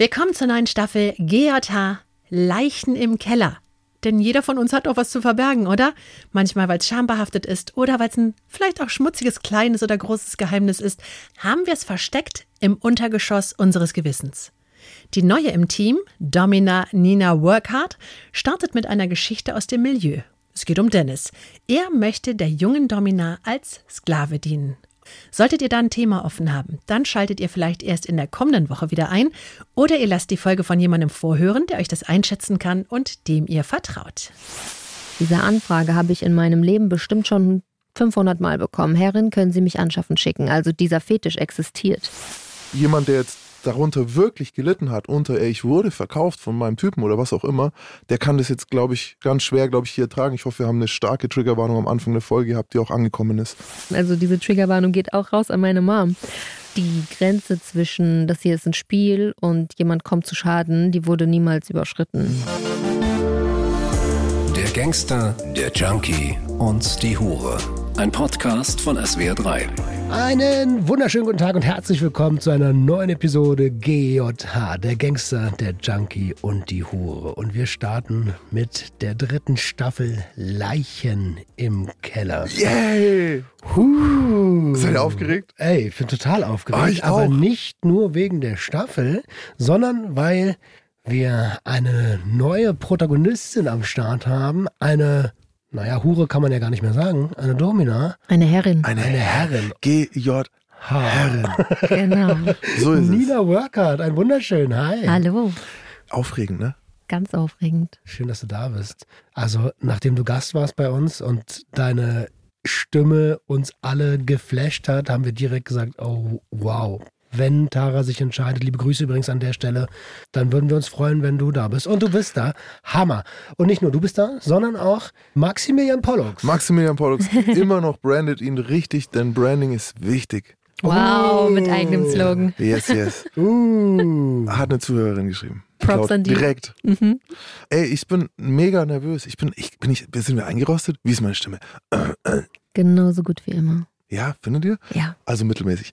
Willkommen zur neuen Staffel GJH Leichen im Keller. Denn jeder von uns hat auch was zu verbergen, oder? Manchmal, weil es schambehaftet ist oder weil es ein vielleicht auch schmutziges, kleines oder großes Geheimnis ist, haben wir es versteckt im Untergeschoss unseres Gewissens. Die neue im Team, Domina Nina Workhard, startet mit einer Geschichte aus dem Milieu. Es geht um Dennis. Er möchte der jungen Domina als Sklave dienen. Solltet ihr da ein Thema offen haben, dann schaltet ihr vielleicht erst in der kommenden Woche wieder ein oder ihr lasst die Folge von jemandem vorhören, der euch das einschätzen kann und dem ihr vertraut. Diese Anfrage habe ich in meinem Leben bestimmt schon 500 Mal bekommen. Herrin, können Sie mich anschaffen schicken? Also dieser Fetisch existiert. Jemand, der jetzt darunter wirklich gelitten hat, unter ey, ich wurde verkauft von meinem Typen oder was auch immer, der kann das jetzt, glaube ich, ganz schwer, glaube ich, hier tragen. Ich hoffe, wir haben eine starke Triggerwarnung am Anfang der Folge gehabt, die auch angekommen ist. Also diese Triggerwarnung geht auch raus an meine Mom. Die Grenze zwischen, das hier ist ein Spiel und jemand kommt zu Schaden, die wurde niemals überschritten. Der Gangster, der Junkie und die Hure. Ein Podcast von SWR3. Einen wunderschönen guten Tag und herzlich willkommen zu einer neuen Episode GJH, der Gangster, der Junkie und die Hure. Und wir starten mit der dritten Staffel Leichen im Keller. Yay! Huh. Seid ihr aufgeregt? Ey, ich bin total aufgeregt. Ich aber auch. nicht nur wegen der Staffel, sondern weil wir eine neue Protagonistin am Start haben. Eine, naja, Hure kann man ja gar nicht mehr sagen. Eine Domina. Eine Herrin. Eine, Eine Herrin. GJ Herrin. Genau. So ist es. Nina Workhardt, ein wunderschön. Hi. Hallo. Aufregend, ne? Ganz aufregend. Schön, dass du da bist. Also, nachdem du Gast warst bei uns und deine Stimme uns alle geflasht hat, haben wir direkt gesagt, oh wow. Wenn Tara sich entscheidet, liebe Grüße übrigens an der Stelle, dann würden wir uns freuen, wenn du da bist. Und du bist da. Hammer. Und nicht nur du bist da, sondern auch Maximilian Pollux. Maximilian Pollux immer noch brandet ihn richtig, denn Branding ist wichtig. Wow, mit eigenem Slogan. Yes, yes. uh. Hat eine Zuhörerin geschrieben. Props an die. Direkt. Ey, ich bin mega nervös. Ich bin, ich bin ich, sind wir eingerostet? Wie ist meine Stimme? Genauso gut wie immer. Ja, findet ihr? Ja. Also mittelmäßig.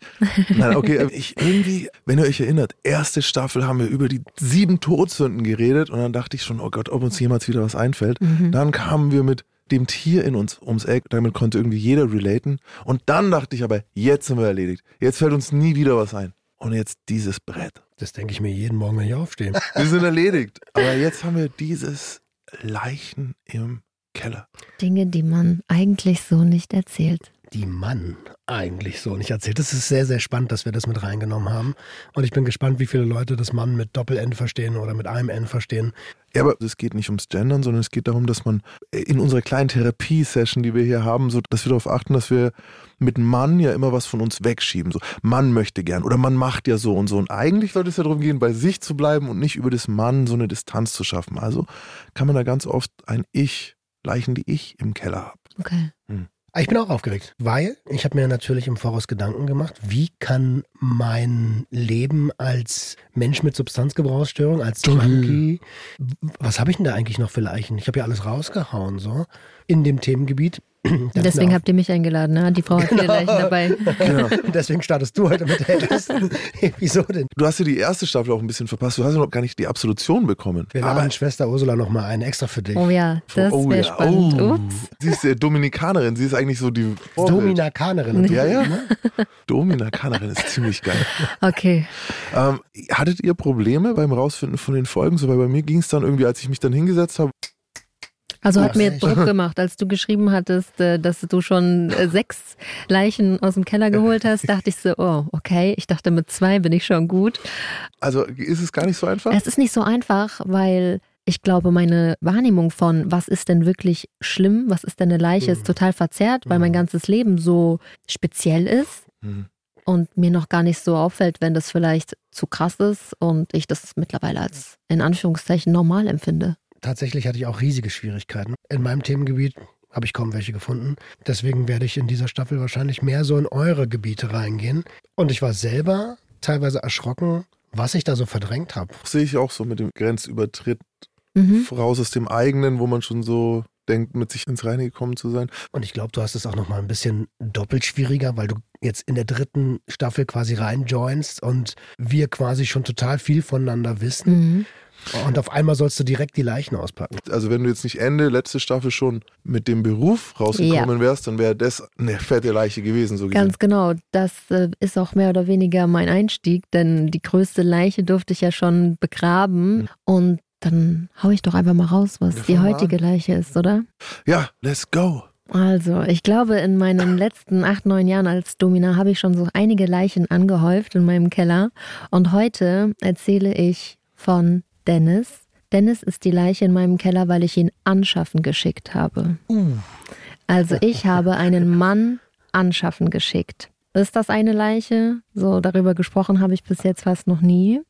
Nein, okay, äh, ich irgendwie, wenn ihr euch erinnert, erste Staffel haben wir über die sieben Todsünden geredet und dann dachte ich schon, oh Gott, ob uns jemals wieder was einfällt. Dann kamen wir mit dem Tier in uns ums Eck, damit konnte irgendwie jeder relaten. Und dann dachte ich aber, jetzt sind wir erledigt. Jetzt fällt uns nie wieder was ein. Und jetzt dieses Brett. Das denke ich mir jeden Morgen, wenn ich aufstehe. Wir sind erledigt. Aber jetzt haben wir dieses Leichen im Keller. Dinge, die man eigentlich so nicht erzählt. Die Mann eigentlich so nicht erzählt. Das ist sehr, sehr spannend, dass wir das mit reingenommen haben. Und ich bin gespannt, wie viele Leute das Mann mit Doppel-N verstehen oder mit einem N verstehen. Ja, aber es geht nicht ums Gendern, sondern es geht darum, dass man in unserer kleinen Therapie-Session, die wir hier haben, so, dass wir darauf achten, dass wir mit Mann ja immer was von uns wegschieben. So, Mann möchte gern oder man macht ja so und so. Und eigentlich sollte es ja darum gehen, bei sich zu bleiben und nicht über das Mann so eine Distanz zu schaffen. Also kann man da ganz oft ein Ich, Leichen, die ich im Keller habe. Okay. Ich bin auch aufgeregt, weil ich habe mir natürlich im Voraus Gedanken gemacht, wie kann mein Leben als Mensch mit Substanzgebrauchsstörung, als Junkie, was habe ich denn da eigentlich noch für Leichen? Ich habe ja alles rausgehauen, so, in dem Themengebiet. Deswegen habt ihr mich eingeladen, ne? Die Frau hat viele Leichen dabei. Genau. Deswegen startest du heute mit der ersten Episode. Du hast ja die erste Staffel auch ein bisschen verpasst. Du hast ja noch gar nicht die Absolution bekommen. Wir laden Schwester Ursula noch mal einen extra für dich. Oh ja, das Oh wäre ja, spannend. oh. Ups. Sie ist äh, Dominikanerin. Sie ist eigentlich so die Vorbild. Dominikanerin. Ja, ja. Dominikanerin ist ziemlich geil. Okay. Ähm, hattet ihr Probleme beim Rausfinden von den Folgen? So, weil bei mir ging es dann irgendwie, als ich mich dann hingesetzt habe. Also hat mir echt? Druck gemacht, als du geschrieben hattest, äh, dass du schon äh, sechs Leichen aus dem Keller geholt hast, dachte ich so, oh, okay. Ich dachte, mit zwei bin ich schon gut. Also ist es gar nicht so einfach? Es ist nicht so einfach, weil ich glaube, meine Wahrnehmung von, was ist denn wirklich schlimm, was ist denn eine Leiche, ist total verzerrt, weil mein ganzes Leben so speziell ist Hm. und mir noch gar nicht so auffällt, wenn das vielleicht zu krass ist und ich das mittlerweile als in Anführungszeichen normal empfinde. Tatsächlich hatte ich auch riesige Schwierigkeiten. In meinem Themengebiet habe ich kaum welche gefunden. Deswegen werde ich in dieser Staffel wahrscheinlich mehr so in eure Gebiete reingehen. Und ich war selber teilweise erschrocken, was ich da so verdrängt habe. Sehe ich auch so mit dem Grenzübertritt Mhm. raus aus dem eigenen, wo man schon so denkt, mit sich ins Reine gekommen zu sein. Und ich glaube, du hast es auch nochmal ein bisschen doppelt schwieriger, weil du jetzt in der dritten Staffel quasi reinjoinst und wir quasi schon total viel voneinander wissen. Mhm. Und auf einmal sollst du direkt die Leichen auspacken. Also wenn du jetzt nicht Ende letzte Staffel schon mit dem Beruf rausgekommen wärst, dann wäre das eine fette Leiche gewesen, so gesehen. Ganz genau. Das äh, ist auch mehr oder weniger mein Einstieg, denn die größte Leiche durfte ich ja schon begraben. Mhm. Und dann hau ich doch einfach mal raus, was Ja, die heutige Leiche ist, oder? Ja, let's go. Also, ich glaube, in meinen letzten acht, neun Jahren als Domina habe ich schon so einige Leichen angehäuft in meinem Keller. Und heute erzähle ich von Dennis. Dennis ist die Leiche in meinem Keller, weil ich ihn anschaffen geschickt habe. Also, ich habe einen Mann anschaffen geschickt. Ist das eine Leiche? So, darüber gesprochen habe ich bis jetzt fast noch nie.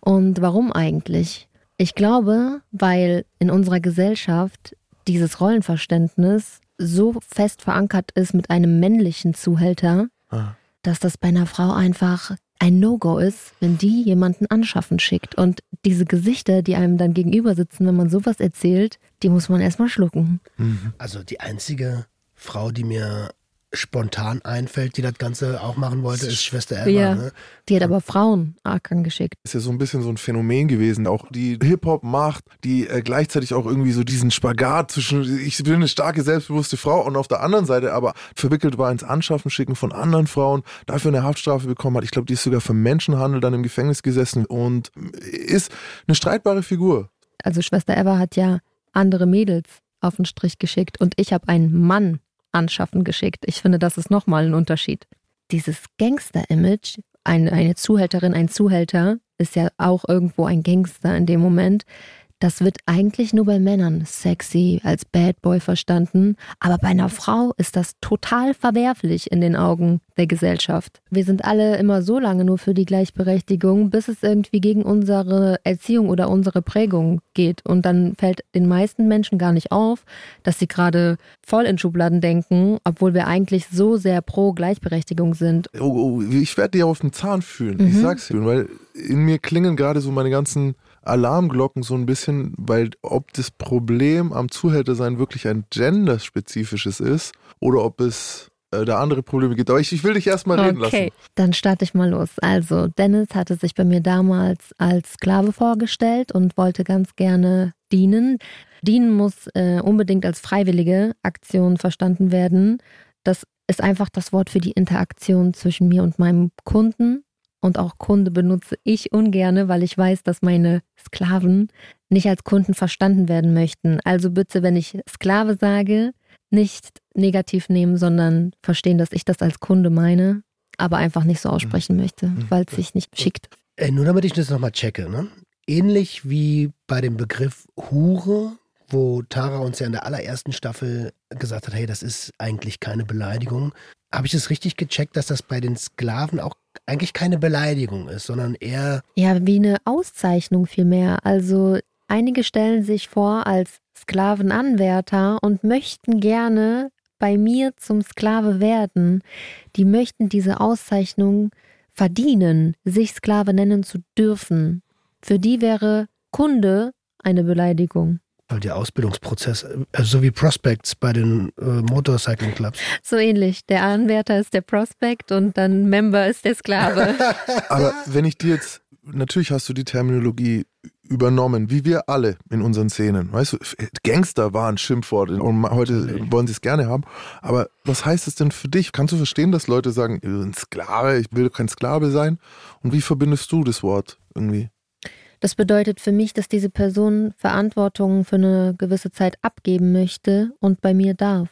Und warum eigentlich? Ich glaube, weil in unserer Gesellschaft dieses Rollenverständnis so fest verankert ist mit einem männlichen Zuhälter, Ah. dass das bei einer Frau einfach ein No-Go ist, wenn die jemanden anschaffen schickt. Und diese Gesichter, die einem dann gegenüber sitzen, wenn man sowas erzählt, die muss man erstmal schlucken. Mhm. Also die einzige Frau, die mir spontan einfällt, die das Ganze auch machen wollte, ist Schwester Eva. Ja. Ne? Die hat aber Frauen arg angeschickt. Ist ja so ein bisschen so ein Phänomen gewesen, auch die Hip-Hop macht, die äh, gleichzeitig auch irgendwie so diesen Spagat zwischen, ich bin eine starke, selbstbewusste Frau und auf der anderen Seite aber verwickelt war ins Anschaffen schicken von anderen Frauen, dafür eine Haftstrafe bekommen hat. Ich glaube, die ist sogar für Menschenhandel dann im Gefängnis gesessen und ist eine streitbare Figur. Also Schwester Eva hat ja andere Mädels auf den Strich geschickt und ich habe einen Mann anschaffen geschickt. Ich finde, das ist nochmal ein Unterschied. Dieses Gangster-Image, eine, eine Zuhälterin, ein Zuhälter, ist ja auch irgendwo ein Gangster in dem Moment. Das wird eigentlich nur bei Männern sexy als Bad Boy verstanden, aber bei einer Frau ist das total verwerflich in den Augen der Gesellschaft. Wir sind alle immer so lange nur für die Gleichberechtigung, bis es irgendwie gegen unsere Erziehung oder unsere Prägung geht. Und dann fällt den meisten Menschen gar nicht auf, dass sie gerade voll in Schubladen denken, obwohl wir eigentlich so sehr pro Gleichberechtigung sind. Oh, oh, ich werde dir auf den Zahn fühlen. Ich Mhm. sag's dir, weil in mir klingen gerade so meine ganzen Alarmglocken so ein bisschen, weil ob das Problem am Zuhältersein wirklich ein genderspezifisches ist oder ob es äh, da andere Probleme gibt. Aber ich, ich will dich erstmal reden lassen. dann starte ich mal los. Also, Dennis hatte sich bei mir damals als Sklave vorgestellt und wollte ganz gerne dienen. Dienen muss äh, unbedingt als freiwillige Aktion verstanden werden. Das ist einfach das Wort für die Interaktion zwischen mir und meinem Kunden. Und auch Kunde benutze ich ungerne, weil ich weiß, dass meine Sklaven nicht als Kunden verstanden werden möchten. Also bitte, wenn ich Sklave sage, nicht negativ nehmen, sondern verstehen, dass ich das als Kunde meine, aber einfach nicht so aussprechen möchte, weil es sich nicht schickt. Äh, nur damit ich das nochmal checke, ne? Ähnlich wie bei dem Begriff Hure, wo Tara uns ja in der allerersten Staffel gesagt hat, hey, das ist eigentlich keine Beleidigung. Habe ich es richtig gecheckt, dass das bei den Sklaven auch eigentlich keine Beleidigung ist, sondern eher Ja, wie eine Auszeichnung vielmehr. Also einige stellen sich vor als Sklavenanwärter und möchten gerne bei mir zum Sklave werden. Die möchten diese Auszeichnung verdienen, sich Sklave nennen zu dürfen. Für die wäre Kunde eine Beleidigung. Weil der Ausbildungsprozess, also so wie Prospects bei den äh, Motorcycling Clubs. So ähnlich. Der Anwärter ist der Prospect und dann Member ist der Sklave. Aber wenn ich dir jetzt, natürlich hast du die Terminologie übernommen, wie wir alle in unseren Szenen. Weißt du, Gangster war ein Schimpfwort und heute wollen sie es gerne haben. Aber was heißt es denn für dich? Kannst du verstehen, dass Leute sagen, ein Sklave, ich will kein Sklave sein? Und wie verbindest du das Wort irgendwie? Das bedeutet für mich, dass diese Person Verantwortung für eine gewisse Zeit abgeben möchte und bei mir darf.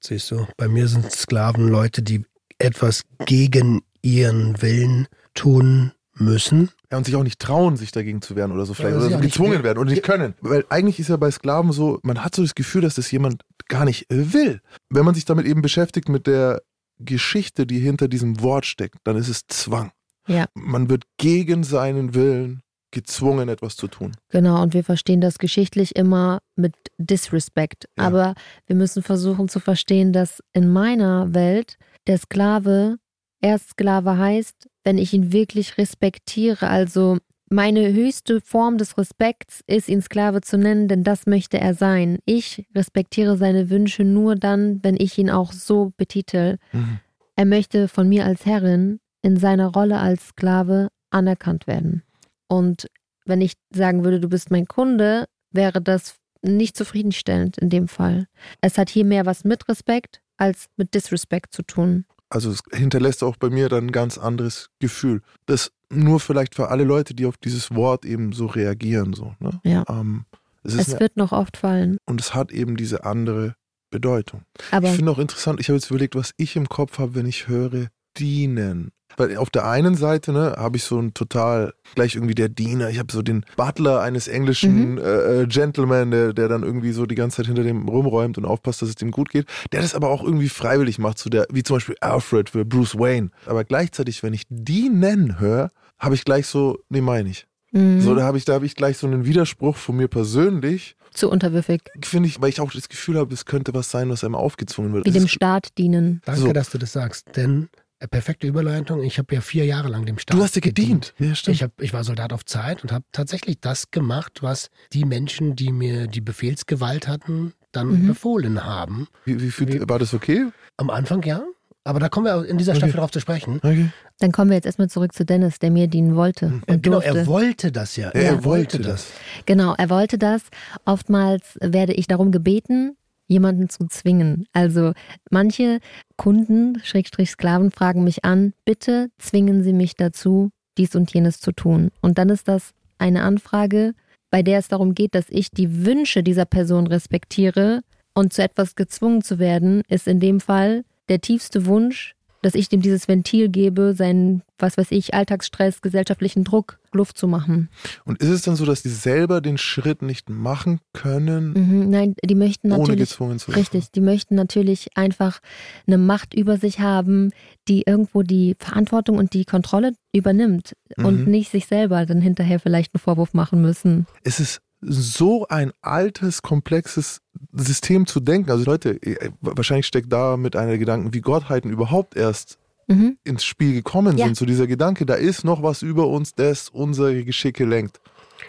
Siehst du, bei mir sind Sklaven Leute, die etwas gegen ihren Willen tun müssen. Ja, und sich auch nicht trauen, sich dagegen zu wehren oder so vielleicht. Ja, oder sie so gezwungen werden oder nicht können. Weil eigentlich ist ja bei Sklaven so, man hat so das Gefühl, dass das jemand gar nicht äh, will. Wenn man sich damit eben beschäftigt mit der Geschichte, die hinter diesem Wort steckt, dann ist es Zwang. Ja. Man wird gegen seinen Willen gezwungen, etwas zu tun. Genau, und wir verstehen das geschichtlich immer mit Disrespect. Ja. Aber wir müssen versuchen zu verstehen, dass in meiner Welt der Sklave erst Sklave heißt, wenn ich ihn wirklich respektiere. Also meine höchste Form des Respekts ist, ihn Sklave zu nennen, denn das möchte er sein. Ich respektiere seine Wünsche nur dann, wenn ich ihn auch so betitel. Mhm. Er möchte von mir als Herrin in seiner Rolle als Sklave anerkannt werden. Und wenn ich sagen würde, du bist mein Kunde, wäre das nicht zufriedenstellend in dem Fall. Es hat hier mehr was mit Respekt als mit Disrespect zu tun. Also es hinterlässt auch bei mir dann ein ganz anderes Gefühl. Das nur vielleicht für alle Leute, die auf dieses Wort eben so reagieren. So, ne? Ja. Ähm, es Es eine, wird noch oft fallen. und es hat eben diese andere Bedeutung. Aber Ich finde auch interessant, ich habe jetzt überlegt, was ich im Kopf habe, wenn ich höre dienen. Weil auf der einen Seite ne, habe ich so ein total, gleich irgendwie der Diener, ich habe so den Butler eines englischen Mhm. äh, äh, Gentleman, der, der dann irgendwie so die ganze Zeit hinter dem rumräumt und aufpasst, dass es dem gut geht, der das aber auch irgendwie freiwillig macht, so der, wie zum Beispiel Alfred für Bruce Wayne. Aber gleichzeitig, wenn ich dienen höre, habe ich gleich so, nee, meine ich. mhm, So, da habe ich, da habe ich gleich so einen Widerspruch von mir persönlich, zu unterwürfig, finde ich, weil ich auch das Gefühl habe, es könnte was sein, was einem aufgezwungen wird. wie dem Staat dienen. Danke, So. dass du das sagst, denn perfekte Überleitung. Ich habe ja vier Jahre lang dem Staat Du hast dir gedient. Ja, stimmt. Ich, hab, ich war Soldat auf Zeit und habe tatsächlich das gemacht, was die Menschen, die mir die Befehlsgewalt hatten, dann Mhm. befohlen haben. Wie, wie Wie- war das okay? Am Anfang ja, aber da kommen wir in dieser Okay. Staffel darauf zu sprechen. Okay. Dann kommen wir jetzt erstmal zurück zu Dennis, der mir dienen wollte Äh, und genau, durfte. er wollte das ja. Ja, er wollte das. Genau, er wollte das. Oftmals werde ich darum gebeten, jemanden zu zwingen. Also manche Kunden, Schrägstrich Sklaven, fragen mich an, bitte zwingen Sie mich dazu, dies und jenes zu tun. Und dann ist das eine Anfrage, bei der es darum geht, dass ich die Wünsche dieser Person respektiere und zu etwas gezwungen zu werden, ist in dem Fall der tiefste Wunsch, dass ich dem dieses Ventil gebe, seinen, was weiß ich, Alltagsstress, gesellschaftlichen Druck Luft zu machen. Und ist es dann so, dass die selber den Schritt nicht machen können, Mhm, nein, die möchten ohne natürlich. gezwungen zu werden? Richtig, die möchten natürlich einfach eine Macht über sich haben, die irgendwo die Verantwortung und die Kontrolle übernimmt und Mhm. nicht sich selber dann hinterher vielleicht einen Vorwurf machen müssen. Es ist so ein altes, komplexes System zu denken. Also Leute, äh, wahrscheinlich steckt da mit einer der Gedanken, wie Gottheiten überhaupt erst Mhm. ins Spiel gekommen Ja. sind. So dieser Gedanke, da ist noch was über uns, das unsere Geschicke lenkt.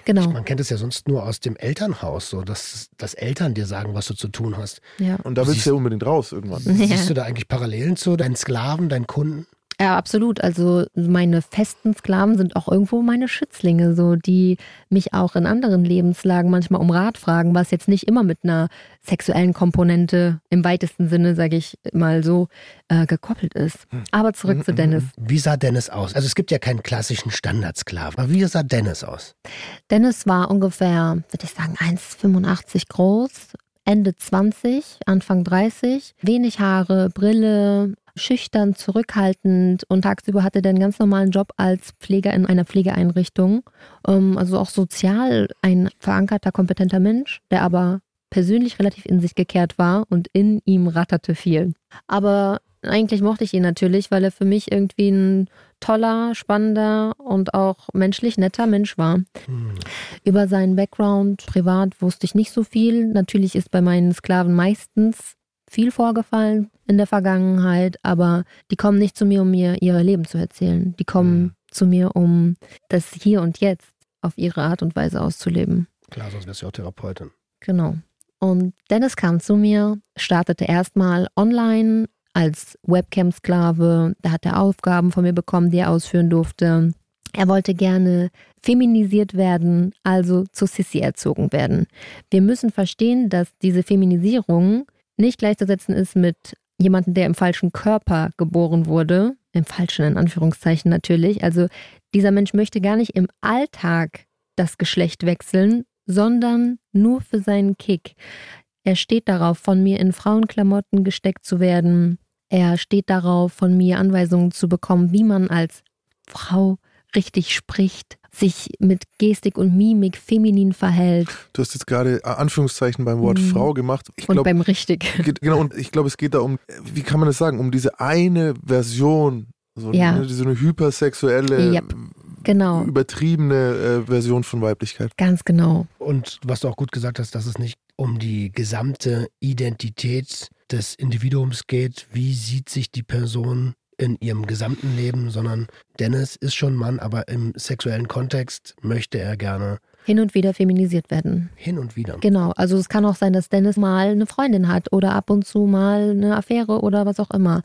Genau, Man kennt es ja sonst nur aus dem Elternhaus, so dass, dass Eltern dir sagen, was du zu tun hast. ja. Und da willst du ja unbedingt raus irgendwann. Ja. Siehst du da eigentlich Parallelen zu deinen Sklaven, deinen Kunden? Ja, absolut. Also meine festen Sklaven sind auch irgendwo meine Schützlinge, so die mich auch in anderen Lebenslagen manchmal um Rat fragen, was jetzt nicht immer mit einer sexuellen Komponente im weitesten Sinne, sage ich mal so, äh, gekoppelt ist. Aber zurück zu Dennis. Wie sah Dennis aus? Also es gibt ja keinen klassischen Standardsklaven, aber wie sah Dennis aus? Dennis war ungefähr, würde ich sagen, 1,85 groß, Ende 20, Anfang 30, wenig Haare, Brille, schüchtern, zurückhaltend und tagsüber hatte er einen ganz normalen Job als Pfleger in einer Pflegeeinrichtung. Ähm, Also auch sozial ein verankerter, kompetenter Mensch, der aber persönlich relativ in sich gekehrt war und in ihm ratterte viel. Aber eigentlich mochte ich ihn natürlich, weil er für mich irgendwie ein toller, spannender und auch menschlich netter Mensch war. Hm. Über seinen Background privat wusste ich nicht so viel. Natürlich ist bei meinen Sklaven meistens viel vorgefallen in der Vergangenheit, aber die kommen nicht zu mir, um mir ihre Leben zu erzählen. Die kommen Mhm. zu mir, um das Hier und Jetzt auf ihre Art und Weise auszuleben. Klar, sonst wärst du ja auch Therapeutin. Genau. Und Dennis kam zu mir, startete erstmal online als Webcam-Sklave. Da hat er Aufgaben von mir bekommen, die er ausführen durfte. Er wollte gerne feminisiert werden, also zu Sissy erzogen werden. Wir müssen verstehen, dass diese Feminisierung nicht gleichzusetzen ist mit jemandem, der im falschen Körper geboren wurde. Im falschen, in Anführungszeichen natürlich. Also dieser Mensch möchte gar nicht im Alltag das Geschlecht wechseln, sondern nur für seinen Kick. Er steht darauf, von mir in Frauenklamotten gesteckt zu werden. Er steht darauf, von mir Anweisungen zu bekommen, wie man als Frau richtig spricht, sich mit Gestik und Mimik feminin verhält Du hast jetzt gerade äh, Anführungszeichen beim Wort Mhm. Frau gemacht. Ich und glaube, beim richtig. genau, und ich glaube, es geht da um, wie kann man das sagen, um diese eine Version, so Ja. ne, so eine hypersexuelle, Yep. Genau, übertriebene äh, Version von Weiblichkeit. ganz genau. Und was du auch gut gesagt hast, dass es nicht um die gesamte Identität des Individuums geht. Wie sieht sich die Person in ihrem gesamten Leben, sondern Dennis ist schon Mann, aber im sexuellen Kontext möchte er gerne Hin und wieder feminisiert werden. hin und wieder. Genau, also es kann auch sein, dass Dennis mal eine Freundin hat oder ab und zu mal eine Affäre oder was auch immer.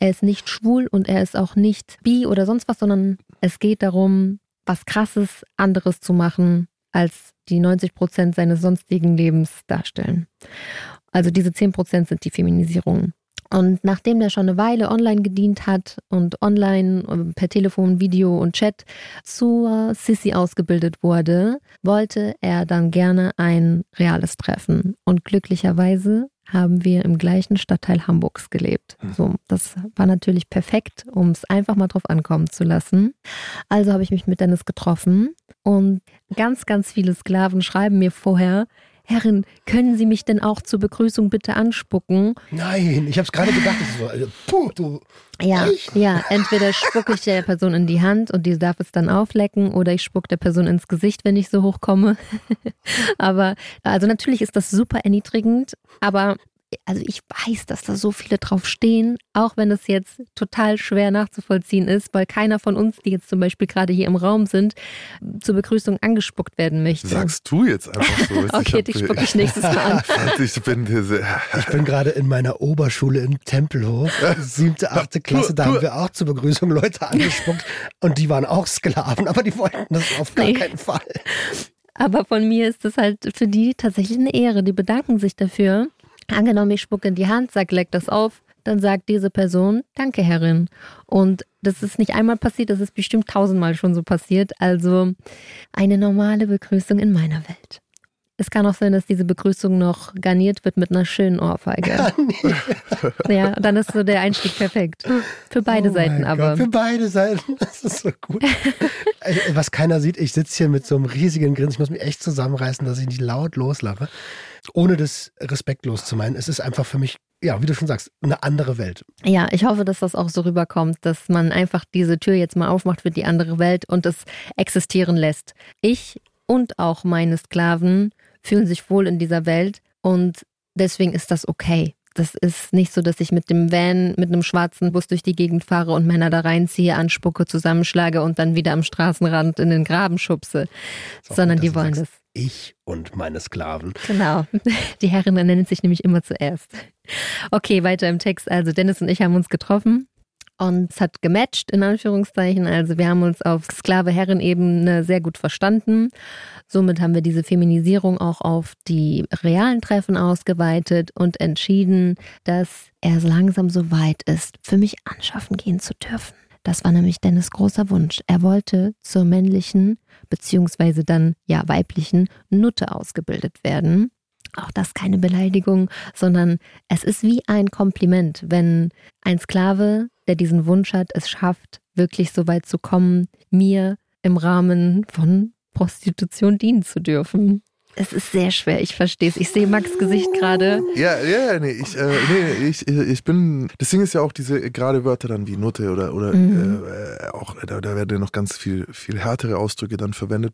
Er ist nicht schwul und er ist auch nicht bi oder sonst was, sondern es geht darum, was krasses anderes zu machen, als die 90 Prozent seines sonstigen Lebens darstellen. Also diese 10 Prozent sind die Feminisierung. Und nachdem der schon eine Weile online gedient hat und online äh, per Telefon, Video und Chat zur Sissy ausgebildet wurde, wollte er dann gerne ein reales Treffen. Und glücklicherweise haben wir im gleichen Stadtteil Hamburgs gelebt. So, das war natürlich perfekt, um es einfach mal drauf ankommen zu lassen. Also habe ich mich mit Dennis getroffen und ganz, ganz viele Sklaven schreiben mir vorher, Herrin, können Sie mich denn auch zur Begrüßung bitte anspucken? Nein, ich habe es gerade gedacht. Das ist so, also, puh, du, Ja, ja, entweder spucke ich der Person in die Hand und die darf es dann auflecken oder ich spucke der Person ins Gesicht, wenn ich so hochkomme. aber also natürlich ist das super erniedrigend, aber also ich weiß, dass da so viele drauf stehen, auch wenn es jetzt total schwer nachzuvollziehen ist, weil keiner von uns, die jetzt zum Beispiel gerade hier im Raum sind, zur Begrüßung angespuckt werden möchte. Sagst du jetzt einfach so. okay, dich spucke ich nächstes Mal an. Also ich bin Ich bin gerade in meiner Oberschule in Tempelhof, siebte, achte Klasse, da haben wir auch zur Begrüßung Leute angespuckt und die waren auch Sklaven, aber die wollten das auf gar Nee. keinen Fall. Aber von mir ist es halt für die tatsächlich eine Ehre. Die bedanken sich dafür. Angenommen, ich spucke in die Hand, sag, leck das auf, dann sagt diese Person, danke Herrin. Und das ist nicht einmal passiert, das ist bestimmt tausendmal schon so passiert. Also eine normale Begrüßung in meiner Welt. Es kann auch sein, dass diese Begrüßung noch garniert wird mit einer schönen Ohrfeige. ja, dann ist so der Einstieg perfekt. Für beide Oh Seiten aber. Gott, für beide Seiten. Das ist so gut. Äh, Was keiner sieht, ich sitze hier mit so einem riesigen Grinsen. Ich muss mich echt zusammenreißen, dass ich nicht laut loslache. Ohne das respektlos zu meinen. Es ist einfach für mich, ja, wie du schon sagst, eine andere Welt. Ja, ich hoffe, dass das auch so rüberkommt, dass man einfach diese Tür jetzt mal aufmacht für die andere Welt und es existieren lässt. Ich und auch meine Sklaven fühlen sich wohl in dieser Welt und deswegen ist das okay. Das ist nicht so, dass ich mit dem Van, mit einem schwarzen Bus durch die Gegend fahre und Männer da reinziehe, anspucke, zusammenschlage und dann wieder am Straßenrand in den Graben schubse, sondern gut, die wollen sagst, das. Ich und meine Sklaven. Genau. Die Herrin nennt sich nämlich immer zuerst. Okay, weiter im Text. Also Dennis und ich haben uns getroffen und es hat gematcht, in Anführungszeichen. Also wir haben uns auf Sklave-Herren-Ebene sehr gut verstanden. Somit haben wir diese Feminisierung auch auf die realen Treffen ausgeweitet und entschieden, dass er langsam so weit ist, für mich anschaffen gehen zu dürfen. Das war nämlich Dennis großer Wunsch. Er wollte zur männlichen, beziehungsweise dann ja weiblichen Nutte ausgebildet werden. Auch das keine Beleidigung, sondern es ist wie ein Kompliment, wenn ein Sklave, der diesen Wunsch hat, es schafft, wirklich so weit zu kommen, mir im Rahmen von Prostitution dienen zu dürfen. Es ist sehr schwer, ich verstehe es. Ich sehe Max Gesicht gerade. Ja, ja, nee, ich, äh, nee, ich, ich bin, das Ding ist ja auch diese gerade Wörter dann wie Nutte oder, oder Mhm. äh, auch, da, da werden ja noch ganz viel, viel härtere Ausdrücke dann verwendet,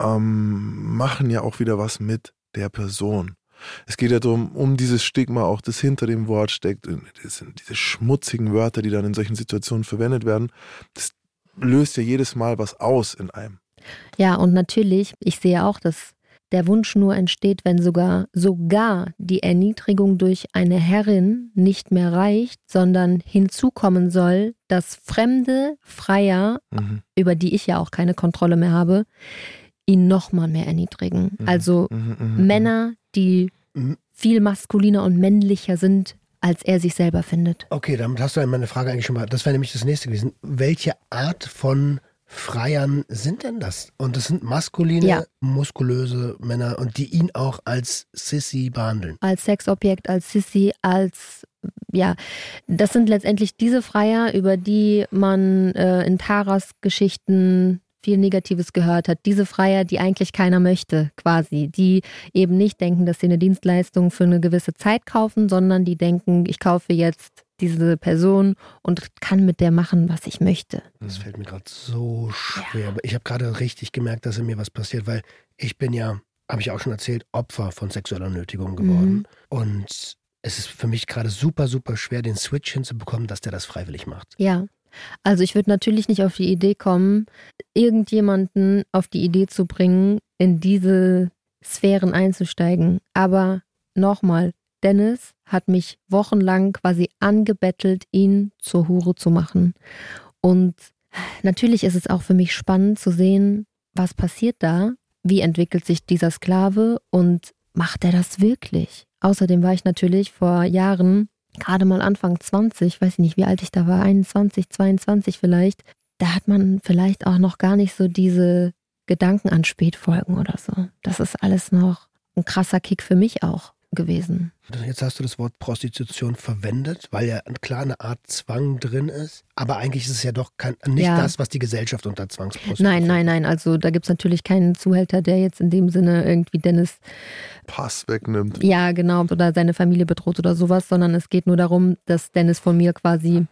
ähm, machen ja auch wieder was mit der Person. Es geht ja darum, um dieses Stigma auch, das hinter dem Wort steckt. Das sind diese schmutzigen Wörter, die dann in solchen Situationen verwendet werden. Das löst ja jedes Mal was aus in einem. Ja, und natürlich, ich sehe auch, dass der Wunsch nur entsteht, wenn sogar sogar die Erniedrigung durch eine Herrin nicht mehr reicht, sondern hinzukommen soll, dass fremde Freier, Mhm. über die ich ja auch keine Kontrolle mehr habe, ihn nochmal mehr erniedrigen. Mhm. Also Mhm, mhm, Männer, die Mhm. viel maskuliner und männlicher sind, als er sich selber findet. Okay, damit hast du meine Frage eigentlich schon mal. Das wäre nämlich das nächste gewesen. Welche Art von Freiern sind denn das? Und das sind maskuline, Ja. muskulöse Männer und die ihn auch als Sissy behandeln. als Sexobjekt, als Sissy, als ja, das sind letztendlich diese Freier, über die man äh, in Taras Geschichten viel Negatives gehört hat. Diese Freier, die eigentlich keiner möchte, quasi. Die eben nicht denken, dass sie eine Dienstleistung für eine gewisse Zeit kaufen, sondern die denken, ich kaufe jetzt diese Person und kann mit der machen, was ich möchte. Das fällt mir gerade so schwer. Aber ich habe gerade richtig gemerkt, dass in mir was passiert, weil ich bin ja, habe ich auch schon erzählt, Opfer von sexueller Nötigung geworden. Und es ist für mich gerade super, super schwer, den Switch hinzubekommen, dass der das freiwillig macht. Ja. Also ich würde natürlich nicht auf die Idee kommen, irgendjemanden auf die Idee zu bringen, in diese Sphären einzusteigen. Aber nochmal, Dennis hat mich wochenlang quasi angebettelt, ihn zur Hure zu machen. Und natürlich ist es auch für mich spannend zu sehen, was passiert da, wie entwickelt sich dieser Sklave und macht er das wirklich? Außerdem war ich natürlich vor Jahren, gerade mal Anfang 20, weiß ich nicht, wie alt ich da war, 21, 22 vielleicht, da hat man vielleicht auch noch gar nicht so diese Gedanken an Spätfolgen oder so. Das ist alles noch ein krasser Kick für mich auch gewesen. Jetzt hast du das Wort Prostitution verwendet, weil ja klar eine Art Zwang drin ist. Aber eigentlich ist es ja doch kein, nicht Ja. das, was die Gesellschaft unter Zwangsprostitution Nein, nein, nein. Also da gibt es natürlich keinen Zuhälter, der jetzt in dem Sinne irgendwie Dennis, Pass wegnimmt. ja genau, oder seine Familie bedroht oder sowas, sondern es geht nur darum, dass Dennis von mir quasi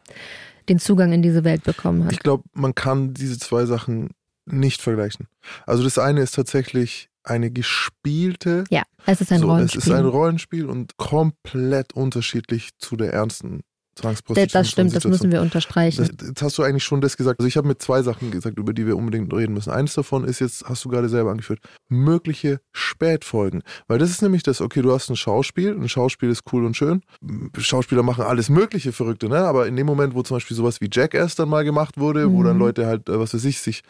den Zugang in diese Welt bekommen hat. Ich glaube, man kann diese zwei Sachen nicht vergleichen. Also das eine ist tatsächlich eine gespielte ja, es ist ein so, Rollenspiel. Es ist ein Rollenspiel und komplett unterschiedlich zu der ernsten Zwangsprostitution. das stimmt, das müssen wir unterstreichen. Das, jetzt hast du eigentlich schon das gesagt. Also ich habe mit zwei Sachen gesagt, über die wir unbedingt reden müssen. Eines davon ist jetzt, hast du gerade selber angeführt, mögliche Spätfolgen. Weil das ist nämlich das, okay, du hast ein Schauspiel, ein Schauspiel ist cool und schön. Schauspieler machen alles mögliche Verrückte, ne? Aber in dem Moment, wo zum Beispiel sowas wie Jackass dann mal gemacht wurde, wo Mhm. dann Leute halt, äh, was weiß ich, sich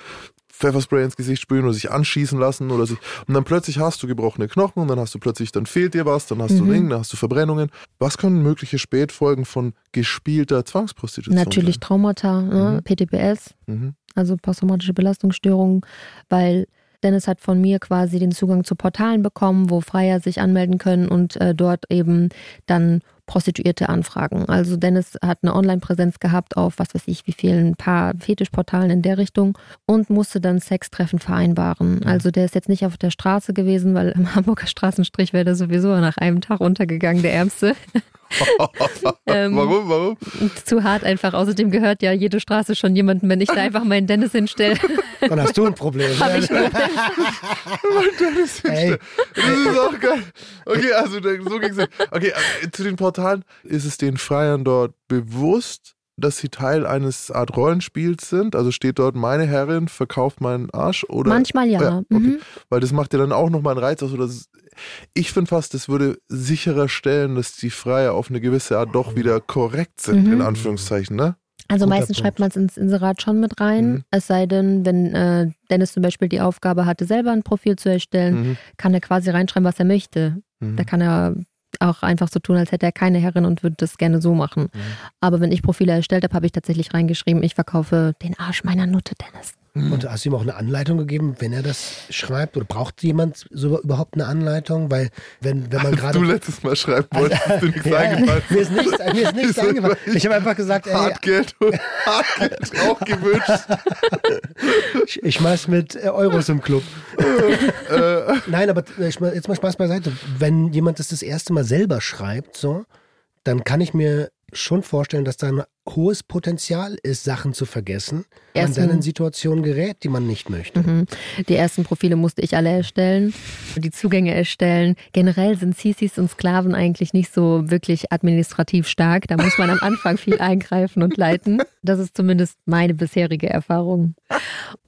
Pfefferspray ins Gesicht sprühen oder sich anschießen lassen oder sich. Und dann plötzlich hast du gebrochene Knochen und dann hast du plötzlich, dann fehlt dir was, dann hast du Mhm. Ring, dann hast du Verbrennungen. Was können mögliche Spätfolgen von gespielter Zwangsprostitution Natürlich sein? Traumata, ne? Mhm. PTBS, Mhm. also posttraumatische Belastungsstörungen, weil Dennis hat von mir quasi den Zugang zu Portalen bekommen, wo Freier sich anmelden können und äh, dort eben dann Prostituierte anfragen. Also Dennis hat eine Online-Präsenz gehabt auf was weiß ich wie vielen paar Fetischportalen in der Richtung und musste dann Sextreffen vereinbaren. Also der ist jetzt nicht auf der Straße gewesen, weil im Hamburger Straßenstrich wäre der sowieso nach einem Tag untergegangen, der Ärmste. Ähm, warum, warum? Zu hart einfach. Außerdem gehört ja jede Straße schon jemandem, wenn ich da einfach meinen Dennis hinstelle. Dann hast du ein Problem. Hab ich nur. Ey, Das ist auch geil. Okay, also so ging's nicht. Okay, äh, zu den Portalen. Ist es den Freiern dort bewusst, dass sie Teil eines Art Rollenspiels sind? Also steht dort, meine Herrin verkauft meinen Arsch? Oder? Manchmal ja. Ja, okay. Mhm. Weil das macht ja dann auch nochmal einen Reiz aus. Oder ich finde fast, das würde sicherer stellen, dass die Freier auf eine gewisse Art doch wieder korrekt sind, Mhm. in Anführungszeichen, ne? Also Guter meistens Punkt. schreibt man es ins Inserat schon mit rein. Mhm. Es sei denn, wenn äh, Dennis zum Beispiel die Aufgabe hatte, selber ein Profil zu erstellen, Mhm. kann er quasi reinschreiben, was er möchte. Mhm. Da kann er auch einfach so tun, als hätte er keine Herrin und würde das gerne so machen. Mhm. Aber wenn ich Profile erstellt habe, habe ich tatsächlich reingeschrieben, ich verkaufe den Arsch meiner Nutte, Dennis. Und hast du ihm auch eine Anleitung gegeben, wenn er das schreibt? Oder braucht jemand so überhaupt eine Anleitung? Weil, wenn, wenn man gerade. du letztes Mal schreiben wolltest, ist dir nichts Ja, eingefallen. mir ist nichts, mir ist nichts eingefallen. Ich habe einfach gesagt, ey, Hartgeld, Hartgeld auch gewünscht. ich, ich schmeiß mit äh, Euros im Club. äh, Nein, aber äh, jetzt mal Spaß beiseite. Wenn jemand das das erste Mal selber schreibt, so, dann kann ich mir schon vorstellen, dass da ein hohes Potenzial ist, Sachen zu vergessen, wenn man Erst dann in Situationen gerät, die man nicht möchte. Mhm. Die ersten Profile musste ich alle erstellen, die Zugänge erstellen. Generell sind Sisis und Sklaven eigentlich nicht so wirklich administrativ stark. Da muss man am Anfang viel eingreifen und leiten. Das ist zumindest meine bisherige Erfahrung.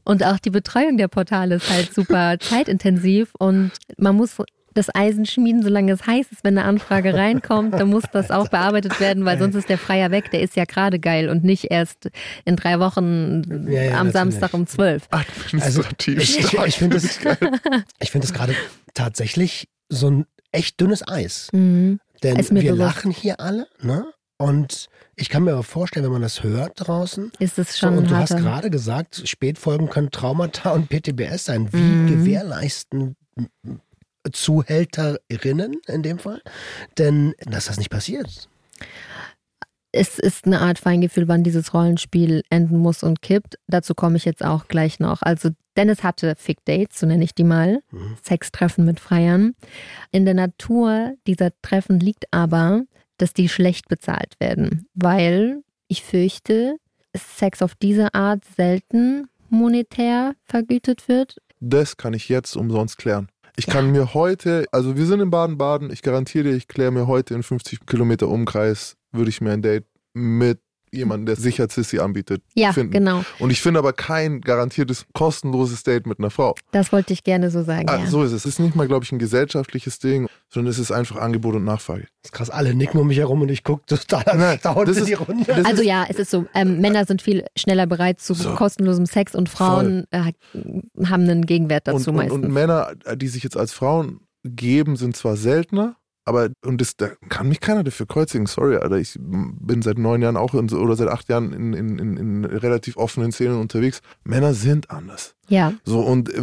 Und auch die Betreuung der Portale ist halt super zeitintensiv und man muss das Eisen schmieden, solange es heiß ist. Wenn eine Anfrage reinkommt, dann muss das auch bearbeitet werden, weil sonst ist der Freier weg. Der ist ja gerade geil und nicht erst in drei Wochen Ja, ja, am. Samstag um zwölf. Also administrativ ich, ich, ich finde das, find das gerade tatsächlich so ein echt dünnes Eis. Mhm. Denn wir bewusst. lachen hier alle, ne? Und ich kann mir aber vorstellen, wenn man das hört draußen, Ist es so, schon und du hast gerade gesagt, Spätfolgen können Traumata und PTBS sein. Wie Mhm. gewährleisten Zuhälterinnen in dem Fall? Denn dass das nicht passiert. Es ist eine Art Feingefühl, wann dieses Rollenspiel enden muss und kippt. Dazu komme ich jetzt auch gleich noch. Also Dennis hatte Fick Dates, so nenne ich die mal, Mhm. Sextreffen mit Freiern. In der Natur dieser Treffen liegt aber, dass die schlecht bezahlt werden, weil ich fürchte, Sex auf diese Art selten monetär vergütet wird. Das kann ich jetzt umsonst klären. Ich kann mir heute, also wir sind in Baden-Baden, ich garantiere dir, ich kläre mir heute in 50 Kilometer Umkreis, würde ich mir ein Date mit jemandem, der sicher Sissy anbietet, Ja, finden. genau. Und ich finde aber kein garantiertes kostenloses Date mit einer Frau. Das wollte ich gerne so sagen. Ah, ja. So ist es. Es ist nicht mal, glaube ich, ein gesellschaftliches Ding, sondern es ist einfach Angebot und Nachfrage. Das ist krass, alle nicken um mich herum und ich gucke total Nein, erstaunt das in ist- die Runde. das Also ist- ja, es ist so, ähm, Männer sind viel schneller bereit zu So. kostenlosem Sex und Frauen äh, haben einen Gegenwert dazu und, und, meistens. und Männer, die sich jetzt als Frauen geben, sind zwar seltener, aber und das, da kann mich keiner dafür kreuzigen. Sorry, Alter. Ich bin seit neun Jahren auch in, oder seit acht Jahren in, in, in, in relativ offenen Szenen unterwegs. Männer sind anders. ja, So und äh,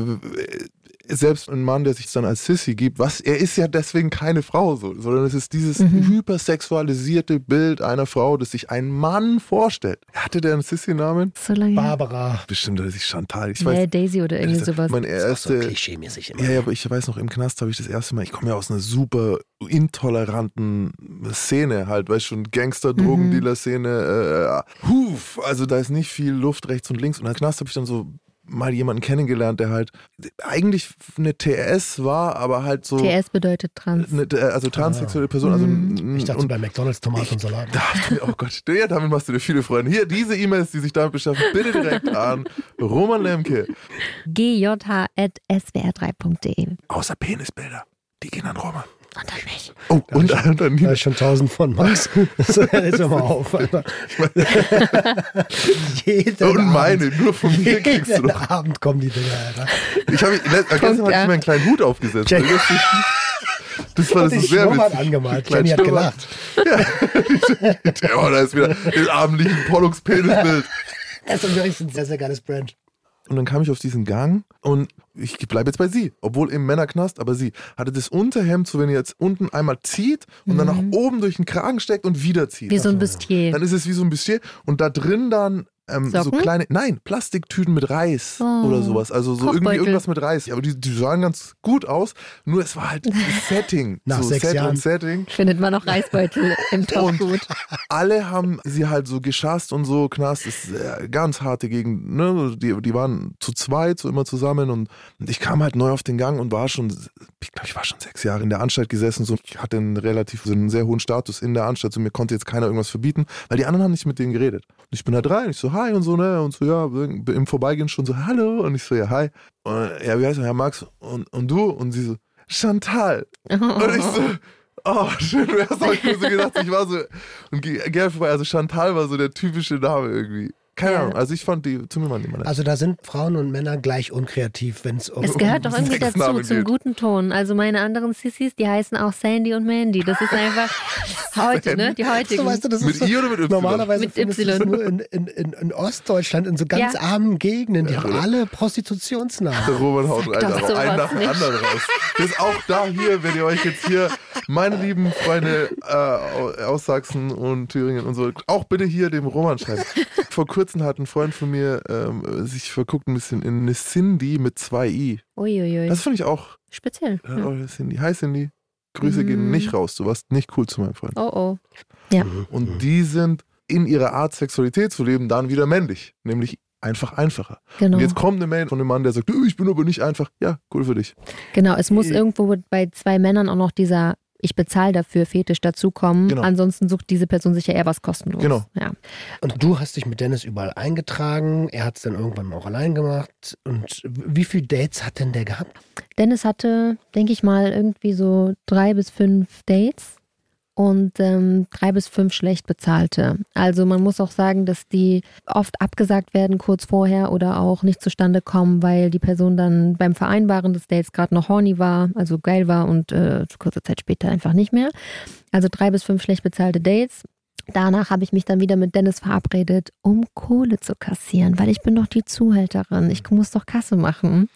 selbst ein Mann, der sich dann als Sissy gibt, was er ist ja deswegen keine Frau, so, sondern es ist dieses Mhm. hypersexualisierte Bild einer Frau, das sich ein Mann vorstellt. Hatte der einen Sissy-Namen? so lange. Barbara. Bestimmt oder sich Chantal. Ich Nee, weiß. Daisy oder irgendwie sowas. Mein Das ist auch so erste, klischee-mäßig immer. ja, ja, aber ich weiß noch, im Knast habe ich das erste Mal, ich komme ja aus einer super intoleranten Szene halt, weißt du, schon Gangster-Drogendealer-Szene, äh, huf, also da ist nicht viel Luft rechts und links und im Knast habe ich dann so mal jemanden kennengelernt, der halt eigentlich eine TS war, aber halt so, TS bedeutet trans. eine, also transsexuelle Person, also Mhm. Ich dachte und, bei McDonalds Tomaten und Salat. da, oh Gott, ja, damit machst du dir viele Freunde. Hier, diese E-Mails, die sich damit beschäftigen, bitte direkt an Roman Lemke. gj.swr3.de. Außer Penisbilder, die gehen an Roman. Und an mich. Oh, und an Da Nina. ist schon tausend von Max. Jetzt hör mal auf. Alter. jeden Und meine, Abend, nur von mir kriegst du noch. Abend kommen die Dinger, Alter. Ich habe gestern habe ich mir einen kleinen Hut aufgesetzt. Jenny- Das war das ist sehr witzig. angemalt. Jenny hat Schnurrbart. gelacht. Ja, oh, da ist wieder das abendliche Pollux-Penisbild. Das ist übrigens ein sehr, sehr geiles Brand. Und dann kam ich auf diesen Gang und ich bleibe jetzt bei sie, obwohl im Männerknast, aber sie hatte das Unterhemd, so wenn ihr jetzt unten einmal zieht und dann nach oben durch den Kragen steckt und wieder zieht. Wie so ein Bustier. Dann ist es wie so ein bisschen und da drin dann ähm, so kleine, nein, Plastiktüten mit Reis Oh. oder sowas. Also so irgendwie irgendwas mit Reis. Ja, aber die, die sahen ganz gut aus. Nur es war halt Setting. Nach so sechs Set Jahren. Setting. Findet man noch Reisbeutel im Top Und gut. alle haben sie halt so geschasst und so. Knast ist äh, ganz harte Gegend. Ne? Die, die waren zu zweit, so immer zusammen. Und, ich kam halt neu auf den Gang und war schon, ich glaube, ich war schon sechs Jahre in der Anstalt gesessen. So. Ich hatte einen relativ, so einen sehr hohen Status in der Anstalt. So, mir konnte jetzt keiner irgendwas verbieten, weil die anderen haben nicht mit denen geredet. Und ich bin da rein, ich so, hi und so, ne? Und so, ja, im Vorbeigehen schon so, hallo. Und ich so, ja, hi. Und, ja, wie heißt du, Herr Max? Und, und du? Und sie so, Chantal. Und ich so, oh, schön wär's, hab ich mir so gedacht. Ich war so, und gerne vorbei. Also Chantal war so der typische Name irgendwie. Keine Ja. Ahnung, also ich fand die zu mir mal niemand. Also da sind Frauen und Männer gleich unkreativ, wenn es um Es gehört doch irgendwie dazu, Sexnamen zum geht. guten Ton. Also meine anderen Sissis, die heißen auch Sandy und Mandy. Das ist einfach heute, ne? Die heutigen. So, weißt du, das Mit ist so, I oder mit Y? Normalerweise Mit Y. nur in, in, in, in Ostdeutschland, in so ganz Ja. armen Gegenden, die Ja, haben alle Der Prostitutionsnamen. Roman haut einen, einen nach dem anderen raus. Das ist auch da hier, wenn ihr euch jetzt hier, meine lieben Freunde äh, aus Sachsen und Thüringen und so, auch bitte hier dem Roman schreiben. Vor kurzem hat ein Freund von mir ähm, sich verguckt ein bisschen in eine Cindy mit zwei I. Uiuiui. Das finde ich auch Speziell. Ja, Ja. oh, Cindy. Hi Cindy. Grüße gehen Mhm. nicht raus. Du warst nicht cool zu meinem Freund. Oh oh. Und die sind in ihrer Art, Sexualität zu leben, dann wieder männlich. Nämlich einfach einfacher. Genau. Und jetzt kommt eine Mail von einem Mann, der sagt, "Du, ich bin aber nicht einfach. Ja, cool für dich. Genau, es muss Äh. irgendwo bei zwei Männern auch noch dieser ich bezahle dafür Fetisch dazukommen. Genau. Ansonsten sucht diese Person sich ja eher was kostenlos. Genau. Ja. Und du hast dich mit Dennis überall eingetragen. Er hat es dann irgendwann auch allein gemacht. Und wie viele Dates hat denn der gehabt? Dennis hatte, denke ich mal, irgendwie so drei bis fünf Dates und ähm, drei bis fünf schlecht bezahlte. Also man muss auch sagen, dass die oft abgesagt werden kurz vorher oder auch nicht zustande kommen, weil die Person dann beim Vereinbaren des Dates gerade noch horny war, also geil war und äh, kurze Zeit später einfach nicht mehr. Also drei bis fünf schlecht bezahlte Dates. Danach habe ich mich dann wieder mit Dennis verabredet, um Kohle zu kassieren, weil ich bin doch die Zuhälterin. Ich muss doch Kasse machen.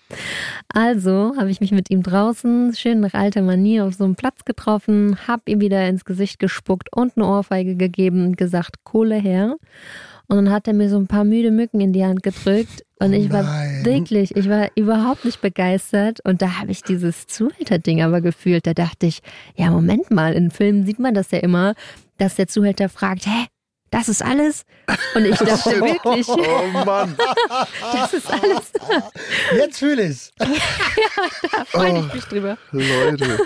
Also habe ich mich mit ihm draußen schön nach alter Manier auf so einem Platz getroffen, habe ihm wieder ins Gesicht gespuckt und eine Ohrfeige gegeben und gesagt, Kohle her. Und dann hat er mir so ein paar müde Mücken in die Hand gedrückt und ich war nein. wirklich, ich war überhaupt nicht begeistert und da habe ich dieses Zuhälter-Ding aber gefühlt. Da dachte ich, ja Moment mal, in Filmen sieht man das ja immer, dass der Zuhälter fragt, hä, das ist alles. Und ich dachte wirklich, Oh Mann. das ist alles. Jetzt fühle ich's. Da freue ich mich drüber. Leute.